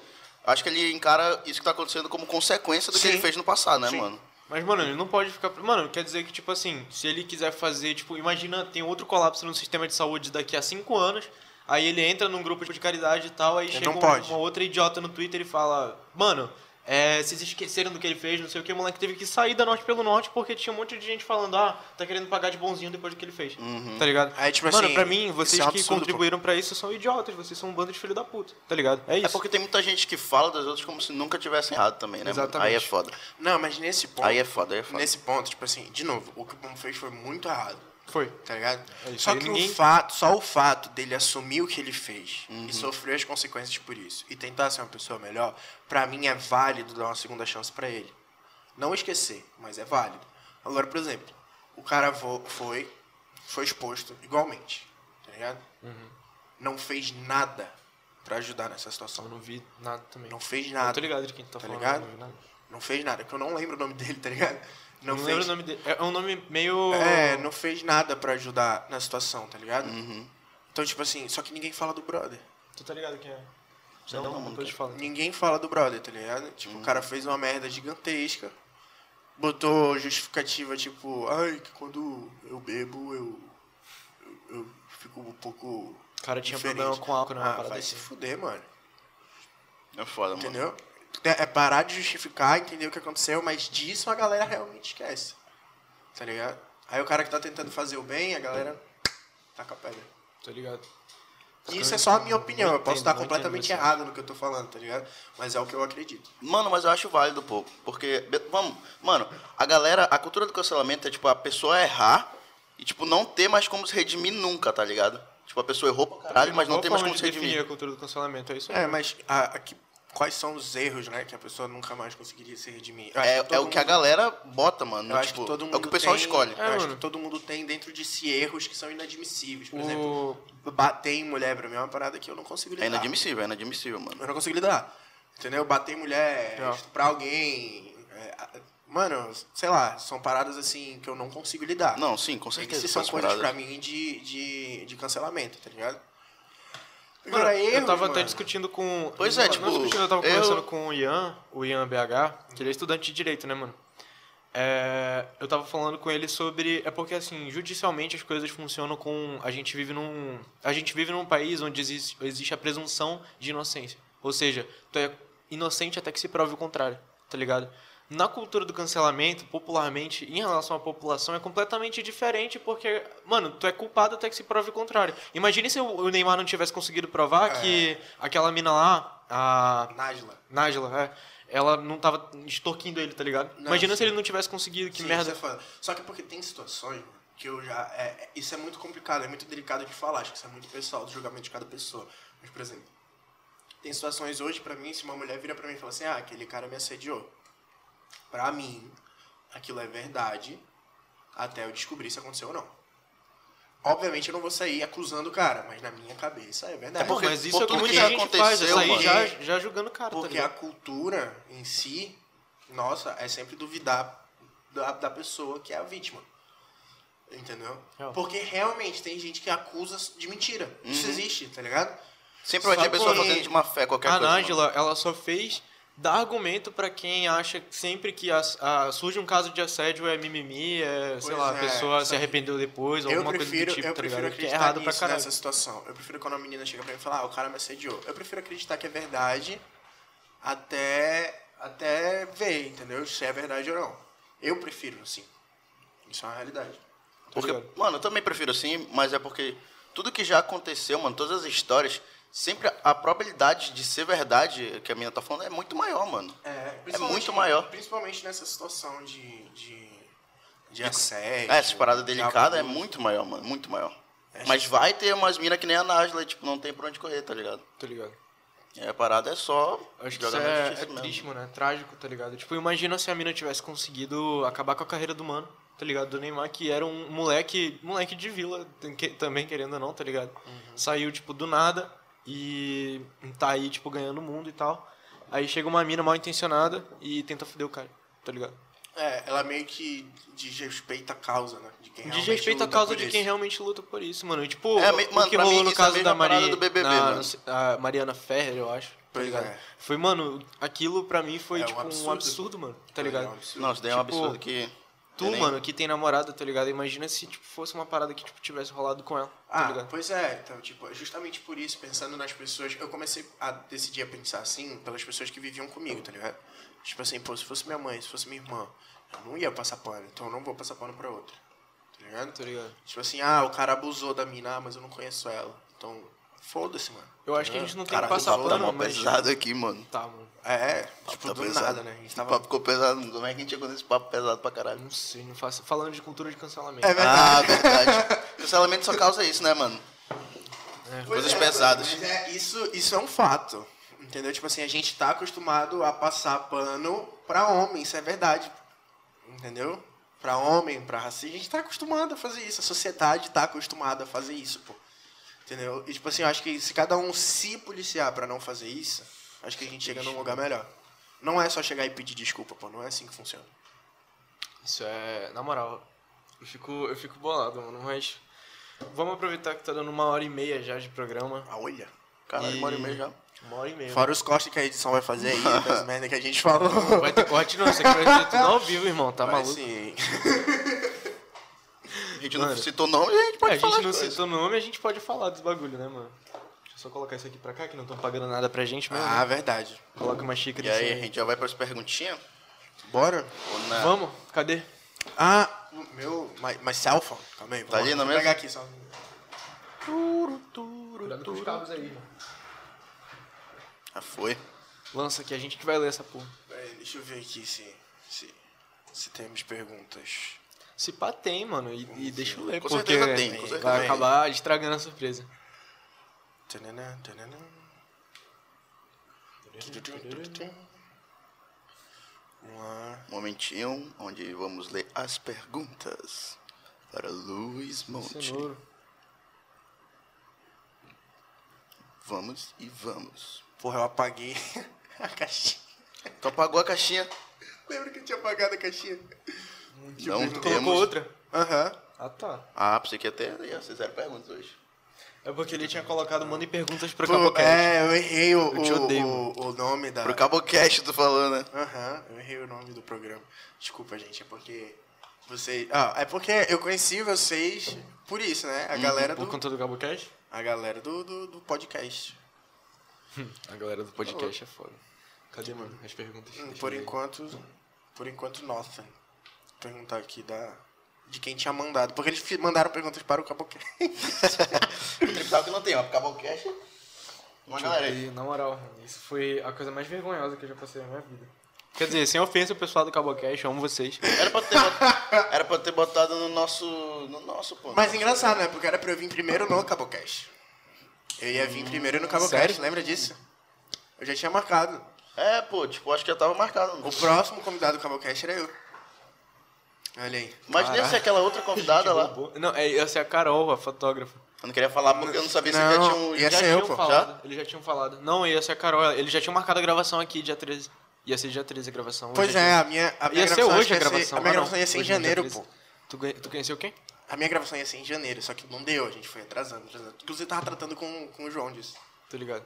Acho que ele encara isso que tá acontecendo como consequência do Sim. que ele fez no passado, né, Sim. mano? Mas, mano, ele não pode ficar. Mano, quer dizer que, tipo assim, se ele quiser fazer, tipo, imagina, tem outro colapso no sistema de saúde daqui a cinco anos, aí ele entra num grupo de caridade e tal, aí Ele chega não um- pode. uma outra idiota no Twitter e fala, mano. É, vocês esqueceram do que ele fez, não sei o que, o moleque teve que sair da Norte pelo Norte porque tinha um monte de gente falando, ah, tá querendo pagar de bonzinho depois do que ele fez. Tá ligado? Aí, tipo Mano, assim, pra mim, vocês é um que absurdo, contribuíram pra isso são idiotas, vocês são um bando de filho da puta, tá ligado? É isso. É porque tem muita gente que fala das outras como se nunca tivessem errado também, né? mano? Exatamente. Aí é foda. Não, mas nesse ponto. Aí é foda, aí é foda. Nesse ponto, tipo assim, de novo, o que o Pombo fez foi muito errado. Foi. Tá ligado? É só que ninguém- o fato, só o fato dele assumir o que ele fez Uhum. e sofrer as consequências por isso e tentar ser uma pessoa melhor, pra mim é válido dar uma segunda chance pra ele. Não esquecer, mas é válido. Agora, por exemplo, o cara foi foi exposto igualmente, tá ligado? Uhum. Não fez nada pra ajudar nessa Eu situação. não vi nada também. Não fez Eu nada. tô ligado de quem tá, Tá falando. ligado? Não, vi nada. Não fez nada, que eu não lembro o nome dele, tá ligado? Não, Não, lembro fez. o nome dele. É um nome meio. É, não fez nada pra ajudar na situação, tá ligado? Uhum. Então, tipo assim, só que ninguém fala do brother. Tu tá ligado quem é? Sei não, depois quem- eu te falo. Ninguém fala do brother, tá ligado? Tipo, o cara fez uma merda gigantesca. Botou justificativa, tipo, ai, que quando eu bebo, eu. Eu, eu fico um pouco. O cara tinha diferente. problema com álcool, né? Uma Ah, parada vai assim. se fuder, mano. É foda, mano. Entendeu? É é parar de justificar, entender o que aconteceu, mas disso a galera realmente esquece. Tá ligado? Aí o cara que tá tentando fazer o bem, a galera taca a pedra. Tô ligado. E isso é só a minha opinião, eu posso estar completamente errado no que eu tô falando, tá ligado? Mas é o que eu acredito. Mano, mas eu acho válido, pô. Porque, vamos, mano, a galera, a cultura do cancelamento é, tipo, a pessoa errar e, tipo, não ter mais como se redimir nunca, tá ligado? Tipo, a pessoa errou pra caralho, mas não tem mais como de se redimir. a cultura do cancelamento, é isso aí. É, mas a, aqui, quais são os erros, né, que a pessoa nunca mais conseguiria se redimir? Eu acho É, é o que a mundo- galera bota, mano. Eu acho tipo, que todo mundo é o que o pessoal tem, escolhe. Eu É, acho mano. que todo mundo tem dentro de si erros que são inadmissíveis. Por exemplo, O... bater em mulher pra mim é uma parada que eu não consigo lidar. É inadmissível, é inadmissível, mano. Eu não consigo lidar. Entendeu? Bater em mulher, É. estuprar alguém. é, mano, sei lá, são paradas assim que eu não consigo lidar. Não, sim, com certeza. Isso são coisas paradas. pra mim de, de, de cancelamento, tá ligado? Mano, eu tava até mano. discutindo com. Pois é, tipo, Não discutindo, eu tava eu- conversando com o Ian, o Ian BH, que ele é estudante de direito, né, mano? É, eu tava falando com ele sobre. É porque, assim, judicialmente as coisas funcionam com. A gente vive num. A gente vive num país onde existe, existe a presunção de inocência. Ou seja, tu é inocente até que se prove o contrário, tá ligado? Na cultura do cancelamento, popularmente, em relação à população, é completamente diferente, porque, mano, tu é culpado até que se prove o contrário. Imagine se o Neymar não tivesse conseguido provar É. que aquela mina lá, a Nájila. Nájila, é, ela não tava extorquindo ele, tá ligado? Não, Imagina se sim. ele não tivesse conseguido, que Sim, merda. isso é. Só que porque tem situações que eu já. É, é- isso é muito complicado, é muito delicado de falar, acho que isso é muito pessoal, do julgamento de cada pessoa. Mas, por exemplo, tem situações hoje pra mim, se uma mulher vira pra mim e fala assim, ah, aquele cara me assediou. Pra mim, aquilo é verdade até eu descobrir se aconteceu ou não. Obviamente eu não vou sair acusando o cara, mas na minha cabeça é verdade. É porque- mas isso é o que tudo muita que já gente faz, aconteceu, sair mano. já, já julgando o cara, tá Porque a ligado? cultura em si, nossa, é sempre duvidar da, da pessoa que é a vítima. Entendeu? Real. Porque realmente tem gente que acusa de mentira. Isso Uhum. existe, tá ligado? Sempre vai ter pessoa que- fazendo de má fé qualquer A coisa. mano. Nájila, ela só fez dar argumento pra quem acha que sempre que as- a- surge um caso de assédio é mimimi, é, sei Pois lá, a é, pessoa só se arrependeu depois, eu alguma prefiro, coisa do tipo, eu tá prefiro ligado? Que é acreditar errado pra nisso caralho. nessa situação. Eu prefiro quando a menina chega pra mim e fala, ah, o cara me assediou. Eu prefiro acreditar que é verdade até, até ver, entendeu? Se é verdade ou não. Eu prefiro, sim. Isso é uma realidade. Porque, ligado? mano, eu também prefiro assim, mas é porque tudo que já aconteceu, mano, todas as histórias, sempre a probabilidade de ser verdade que a menina tá falando é muito maior, mano. É, É muito maior. Principalmente nessa situação de, de, de assédio. É, essas paradas de delicadas é muito maior, mano, muito maior. É, Mas vai ter umas minas que nem a Nájila, tipo, não tem pra onde correr, tá ligado? Tá ligado? E a parada é só Acho que isso é, é triste, mano. É trágico, tá ligado? Tipo, imagina se a mina tivesse conseguido acabar com a carreira do mano, tá ligado? Do Neymar, que era um moleque, moleque de vila, também querendo ou não, tá ligado? Saiu, tipo, do nada e tá aí, tipo, ganhando o mundo e tal. Aí chega uma mina mal intencionada e tenta foder o cara, tá ligado? É, ela meio que desrespeita a causa, né? De quem realmente Desrespeita a luta causa por de isso. quem realmente luta por isso, mano. E, tipo, É, o mano, que rolou no é a caso mesma da Maria, do BBB, na- a Mariana Ferrer, eu acho. Tá ligado? é. Foi, mano, aquilo pra mim foi, É um tipo, um absurdo, absurdo. mano. Tá É um ligado? absurdo. Não, isso daí é um Tipo, absurdo que... Tu, nem- mano, que tem namorada, tá ligado? Imagina se, tipo, fosse uma parada que, tipo, tivesse rolado com ela, tá Ah, pois é, então, tipo, justamente por isso, pensando nas pessoas, eu comecei a decidir a pensar assim pelas pessoas que viviam comigo, tá ligado? Tipo assim, pô, se fosse minha mãe, se fosse minha irmã, eu não ia passar pano, então eu não vou passar pano pra outra, tá ligado? Tá ligado? Tipo assim, ah, o cara abusou da mina, ah, mas eu não conheço ela, então foda-se, mano. Eu acho que a gente não tem que passar abusou, Tá pano, mó mas... pesado aqui, mano. Tá, mano. É, tipo, Tá do pesado. nada, né? A gente tava... papo ficou pesado. Como é que a gente chegou nesse papo pesado pra caralho? Não sei, não faço... Falando de cultura de cancelamento. É Ah, verdade. Cancelamento só causa isso, né, mano? Pois Coisas é, pesadas. Mas é, isso, isso é um fato. Entendeu? Tipo assim, a gente tá acostumado a passar pano pra homem, isso é verdade. Entendeu? Pra homem, pra racista, a gente tá acostumado a fazer isso. A sociedade tá acostumada a fazer isso, pô. Entendeu? E, tipo assim, eu acho que se cada um se policiar pra não fazer isso, acho que a gente chega num lugar melhor. Não é só chegar e pedir desculpa, pô. Não é assim que funciona. Isso é. Na moral, eu fico, eu fico bolado, mano, mas. Vamos aproveitar que tá dando uma hora e meia já de programa. Ah, olha. Caralho, E- uma hora e meia já. Uma hora e meia. Fora os cortes que a edição vai fazer aí, das merda que a gente falou. Vai ter corte não, vai ser tudo ao vivo, irmão, tá Vai maluco? sim. A gente não Mano. citou nome, a gente É, pode a falar gente não as coisas. citou nome, a gente pode falar dos bagulho, né, mano? Deixa eu só colocar isso aqui pra cá, que não estão pagando nada pra gente mesmo. Ah, verdade. Coloca uma xícara E aí, assim. a gente já vai pras perguntinhas? Bora? Vamos? Cadê? Ah, o meu. My, my cell phone. Calma aí. Tá ali na Vou mesa? pegar aqui só. Cuidado com os cabos aí, mano. Já foi. Lança aqui, a gente que vai ler essa porra. Peraí, deixa eu ver aqui se, se, se temos perguntas. Se pá tem, mano, e, e deixa eu ler, Com porque certeza tem, com certeza vai tem. acabar estragando a surpresa. Lá. Momentinho onde vamos ler as perguntas para Luiz Monte. Cenouro. Vamos e vamos. Porra, eu apaguei a caixinha. Tu apagou a caixinha? Lembra que eu tinha apagado a caixinha? Não Tu colocou temos. outra? Aham. Ah, tá. Ah, pensei que até ia ser zero perguntas hoje. É porque ele tinha colocado mandem perguntas pra Pô, Cabocast. É, eu errei o, Eu te o- odeio, o, o nome da. Pro Cabocast, tu falou, né? Aham, eu errei o nome do programa. Desculpa, gente, é porque. Vocês. Ah, é porque eu conheci vocês por isso, né? A galera Por do. conta do Cabocast? A galera do, do, do podcast. A galera do podcast é foda. Cadê, mano, as perguntas? Hum, Por enquanto. Por enquanto, nossa. Perguntar aqui da. De quem tinha mandado. Porque eles mandaram perguntas para o Cabocast. Tripital que não tem, ó. Cabocast. Uma galera aí. Na moral, isso foi a coisa mais vergonhosa que eu já passei na minha vida. Quer dizer, sem ofensa ao pessoal do Cabocast, eu amo vocês. Era pra ter botado, era pra ter botado no nosso. No nosso, pô. Mas engraçado, né? Porque era pra eu vir primeiro no Cabocast. Eu ia vir primeiro no Cabocast, sério? lembra disso? Eu já tinha marcado. É, pô, tipo, acho que já tava marcado. O próximo convidado do Cabocast era eu. Olha aí. Imagina Caraca. se aquela outra convidada lá. Não, é, essa é a Carol, a fotógrafa. Eu não queria falar porque eu não sabia se Não, já tinha um. ia já ser eu, tinham pô. falado. Eles já tinham falado. Não, ia ser a Carol. Eles já tinham marcado a gravação aqui, dia 13. Ia ser dia 13 a gravação. Pois Hoje é, dia- a minha, a minha Ia ser gravação, hoje a que ia gravação. Ser, a minha Ah, não. gravação ia ser em Hoje é dia janeiro, 13. pô. Tu, ganha- tu conheceu quem? A minha gravação ia ser em janeiro, só que não deu, a gente foi atrasando, atrasando. Inclusive, tava tratando com, com o João disso. Tô ligado.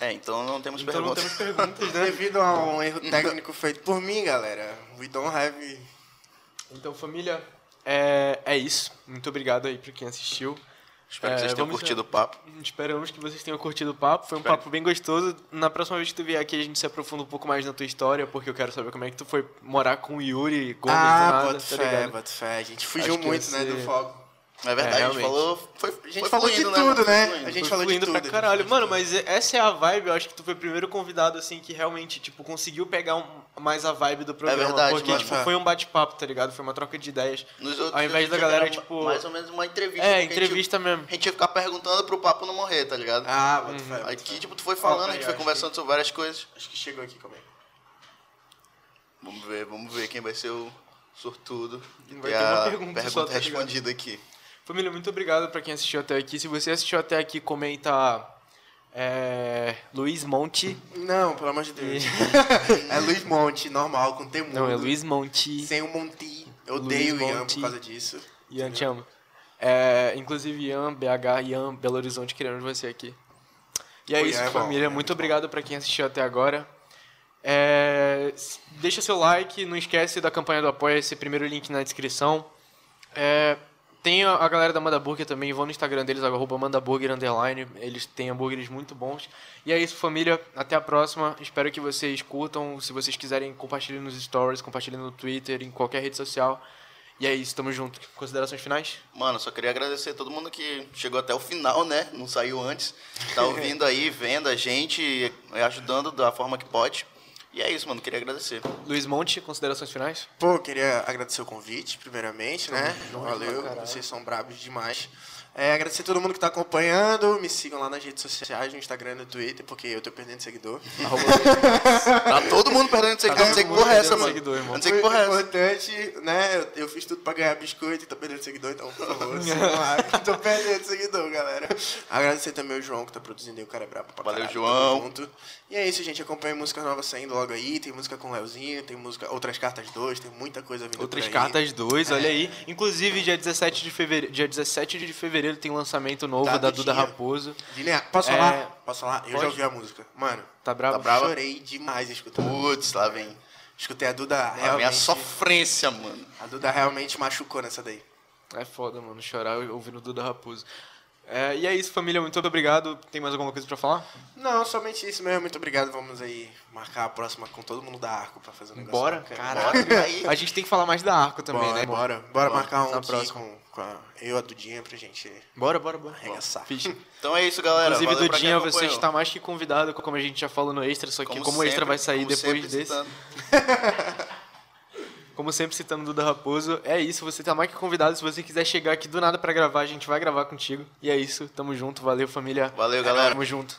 É, então não temos Então não perguntas. temos perguntas, né? Devido a um erro técnico feito por mim, galera, we don't have... Então, família, é, é isso. Muito obrigado aí pra quem assistiu. Espero que É, vocês tenham curtido o papo. Esperamos que vocês tenham curtido o papo. Foi um Espero. papo bem gostoso. Na próxima vez que tu vier aqui, a gente se aprofunda um pouco mais na tua história, porque eu quero saber como é que tu foi morar com o Yuri Gomes do ah, nada, bota tá fé, ligado? bota fé. A gente fugiu Acho muito, né, do foco. É verdade, É, a gente falou. Foi, A gente foi falou de fluindo, tudo, né? fluindo. A gente Foi falou de fluindo tudo. pra caralho. Mano, mas essa é a vibe, eu acho que tu foi o primeiro convidado, assim, que realmente, tipo, conseguiu pegar um- mais a vibe do programa. verdade, porque, mano. tipo, foi um bate-papo, tá ligado? Foi uma troca de ideias. Nos outros Ao invés da galera, que era tipo- Mais ou menos uma entrevista. É, porque a gente- entrevista mesmo. A gente ia ficar perguntando pro papo não morrer, tá ligado? Ah, fé, bota Aqui, tipo, tu foi falando, a gente foi conversando sobre várias coisas. Acho que chegou aqui, calma aí. Vamos ver, vamos ver quem vai ser o sortudo. Vai e ter uma a pergunta pergunta só, tá respondida aqui. Família, muito obrigado pra quem assistiu até aqui. Se você assistiu até aqui, comenta é, Luiz Monte. Não, pelo amor de Deus. é Luiz Monte, normal, com temor. Não, é Luiz Monte. Sem o Monti. Eu odeio o Ian por causa disso. Ian, te amo. É, inclusive, Ian, BH, Ian, Belo Horizonte, queremos você aqui. E é O isso, é bom, família. é muito muito obrigado pra quem assistiu até agora. É, deixa seu like, não esquece da campanha do Apoia-se, primeiro link na descrição. É, tem a, a galera da Manda Burger também, vão no Instagram deles, arroba Manda Burger Underline, eles têm hambúrgueres muito bons. E é isso, família, até a próxima, espero que vocês curtam, se vocês quiserem, compartilhem nos stories, compartilhem no Twitter, em qualquer rede social. E é isso, tamo junto. Considerações finais? Mano, só queria agradecer a todo mundo que chegou até o final, né? Não saiu antes. Tá ouvindo aí, vendo a gente, ajudando da forma que pode. E é isso, mano. Queria agradecer. Luiz Monte, considerações finais? Pô, queria agradecer o convite, primeiramente, né? Valeu, vocês são brabos demais. É, agradecer a todo mundo que tá acompanhando. Me sigam lá nas redes sociais, no Instagram e no Twitter, porque eu tô perdendo seguidor. Tá todo mundo perdendo seguidor. Eu não sei que porra é essa, mano. seguidor, irmão. Não sei que porra é essa. importante, né? Eu, eu fiz tudo pra ganhar biscoito e tô perdendo seguidor, então, por favor, sigam lá. Tô perdendo seguidor, galera. Agradecer também o João, que tá produzindo aí o cara é brabo pra Valeu, caralho, João. junto. E é isso, gente. Acompanha música nova saindo logo aí. Tem música com o Leozinho, tem música. Outras cartas 2, tem muita coisa vindo Outras cartas 2, É. olha aí. Inclusive, dia 17 de fevereiro, dia 17 de fevereiro tem lançamento novo Tá, da Duda. Raposo. Linear, posso É. falar? Posso falar? Eu já Pode. ouvi a música. Mano, Tá bravo? Tá bravo? chorei demais escutando. Putz, lá vem. Escutei a Duda Lá vem a realmente. sofrência, mano. A Duda realmente machucou nessa daí. É foda, mano, chorar ouvindo Duda Raposo. É, e é isso, família. Muito obrigado. Tem mais alguma coisa pra falar? Não, somente isso mesmo. Muito obrigado. Vamos aí marcar a próxima com todo mundo da Arco pra fazer um negócio. Bora? Caralho. Bora, aí. A gente tem que falar mais da Arco também, bora, né? Bora, bora marcar um próxima. com, com a, eu e a Dudinha pra gente Bora, bora, bora. arregaçar. Então é isso, galera. Inclusive, Valeu Dudinha, você está mais que convidado, como a gente já falou no Extra, só que como, o Extra sempre, vai sair como depois sempre desse. como sempre citando Duda Raposo, é isso, você tá mais que convidado, se você quiser chegar aqui do nada pra gravar, a gente vai gravar contigo. E é isso, tamo junto, valeu família. Valeu, galera. Tamo junto.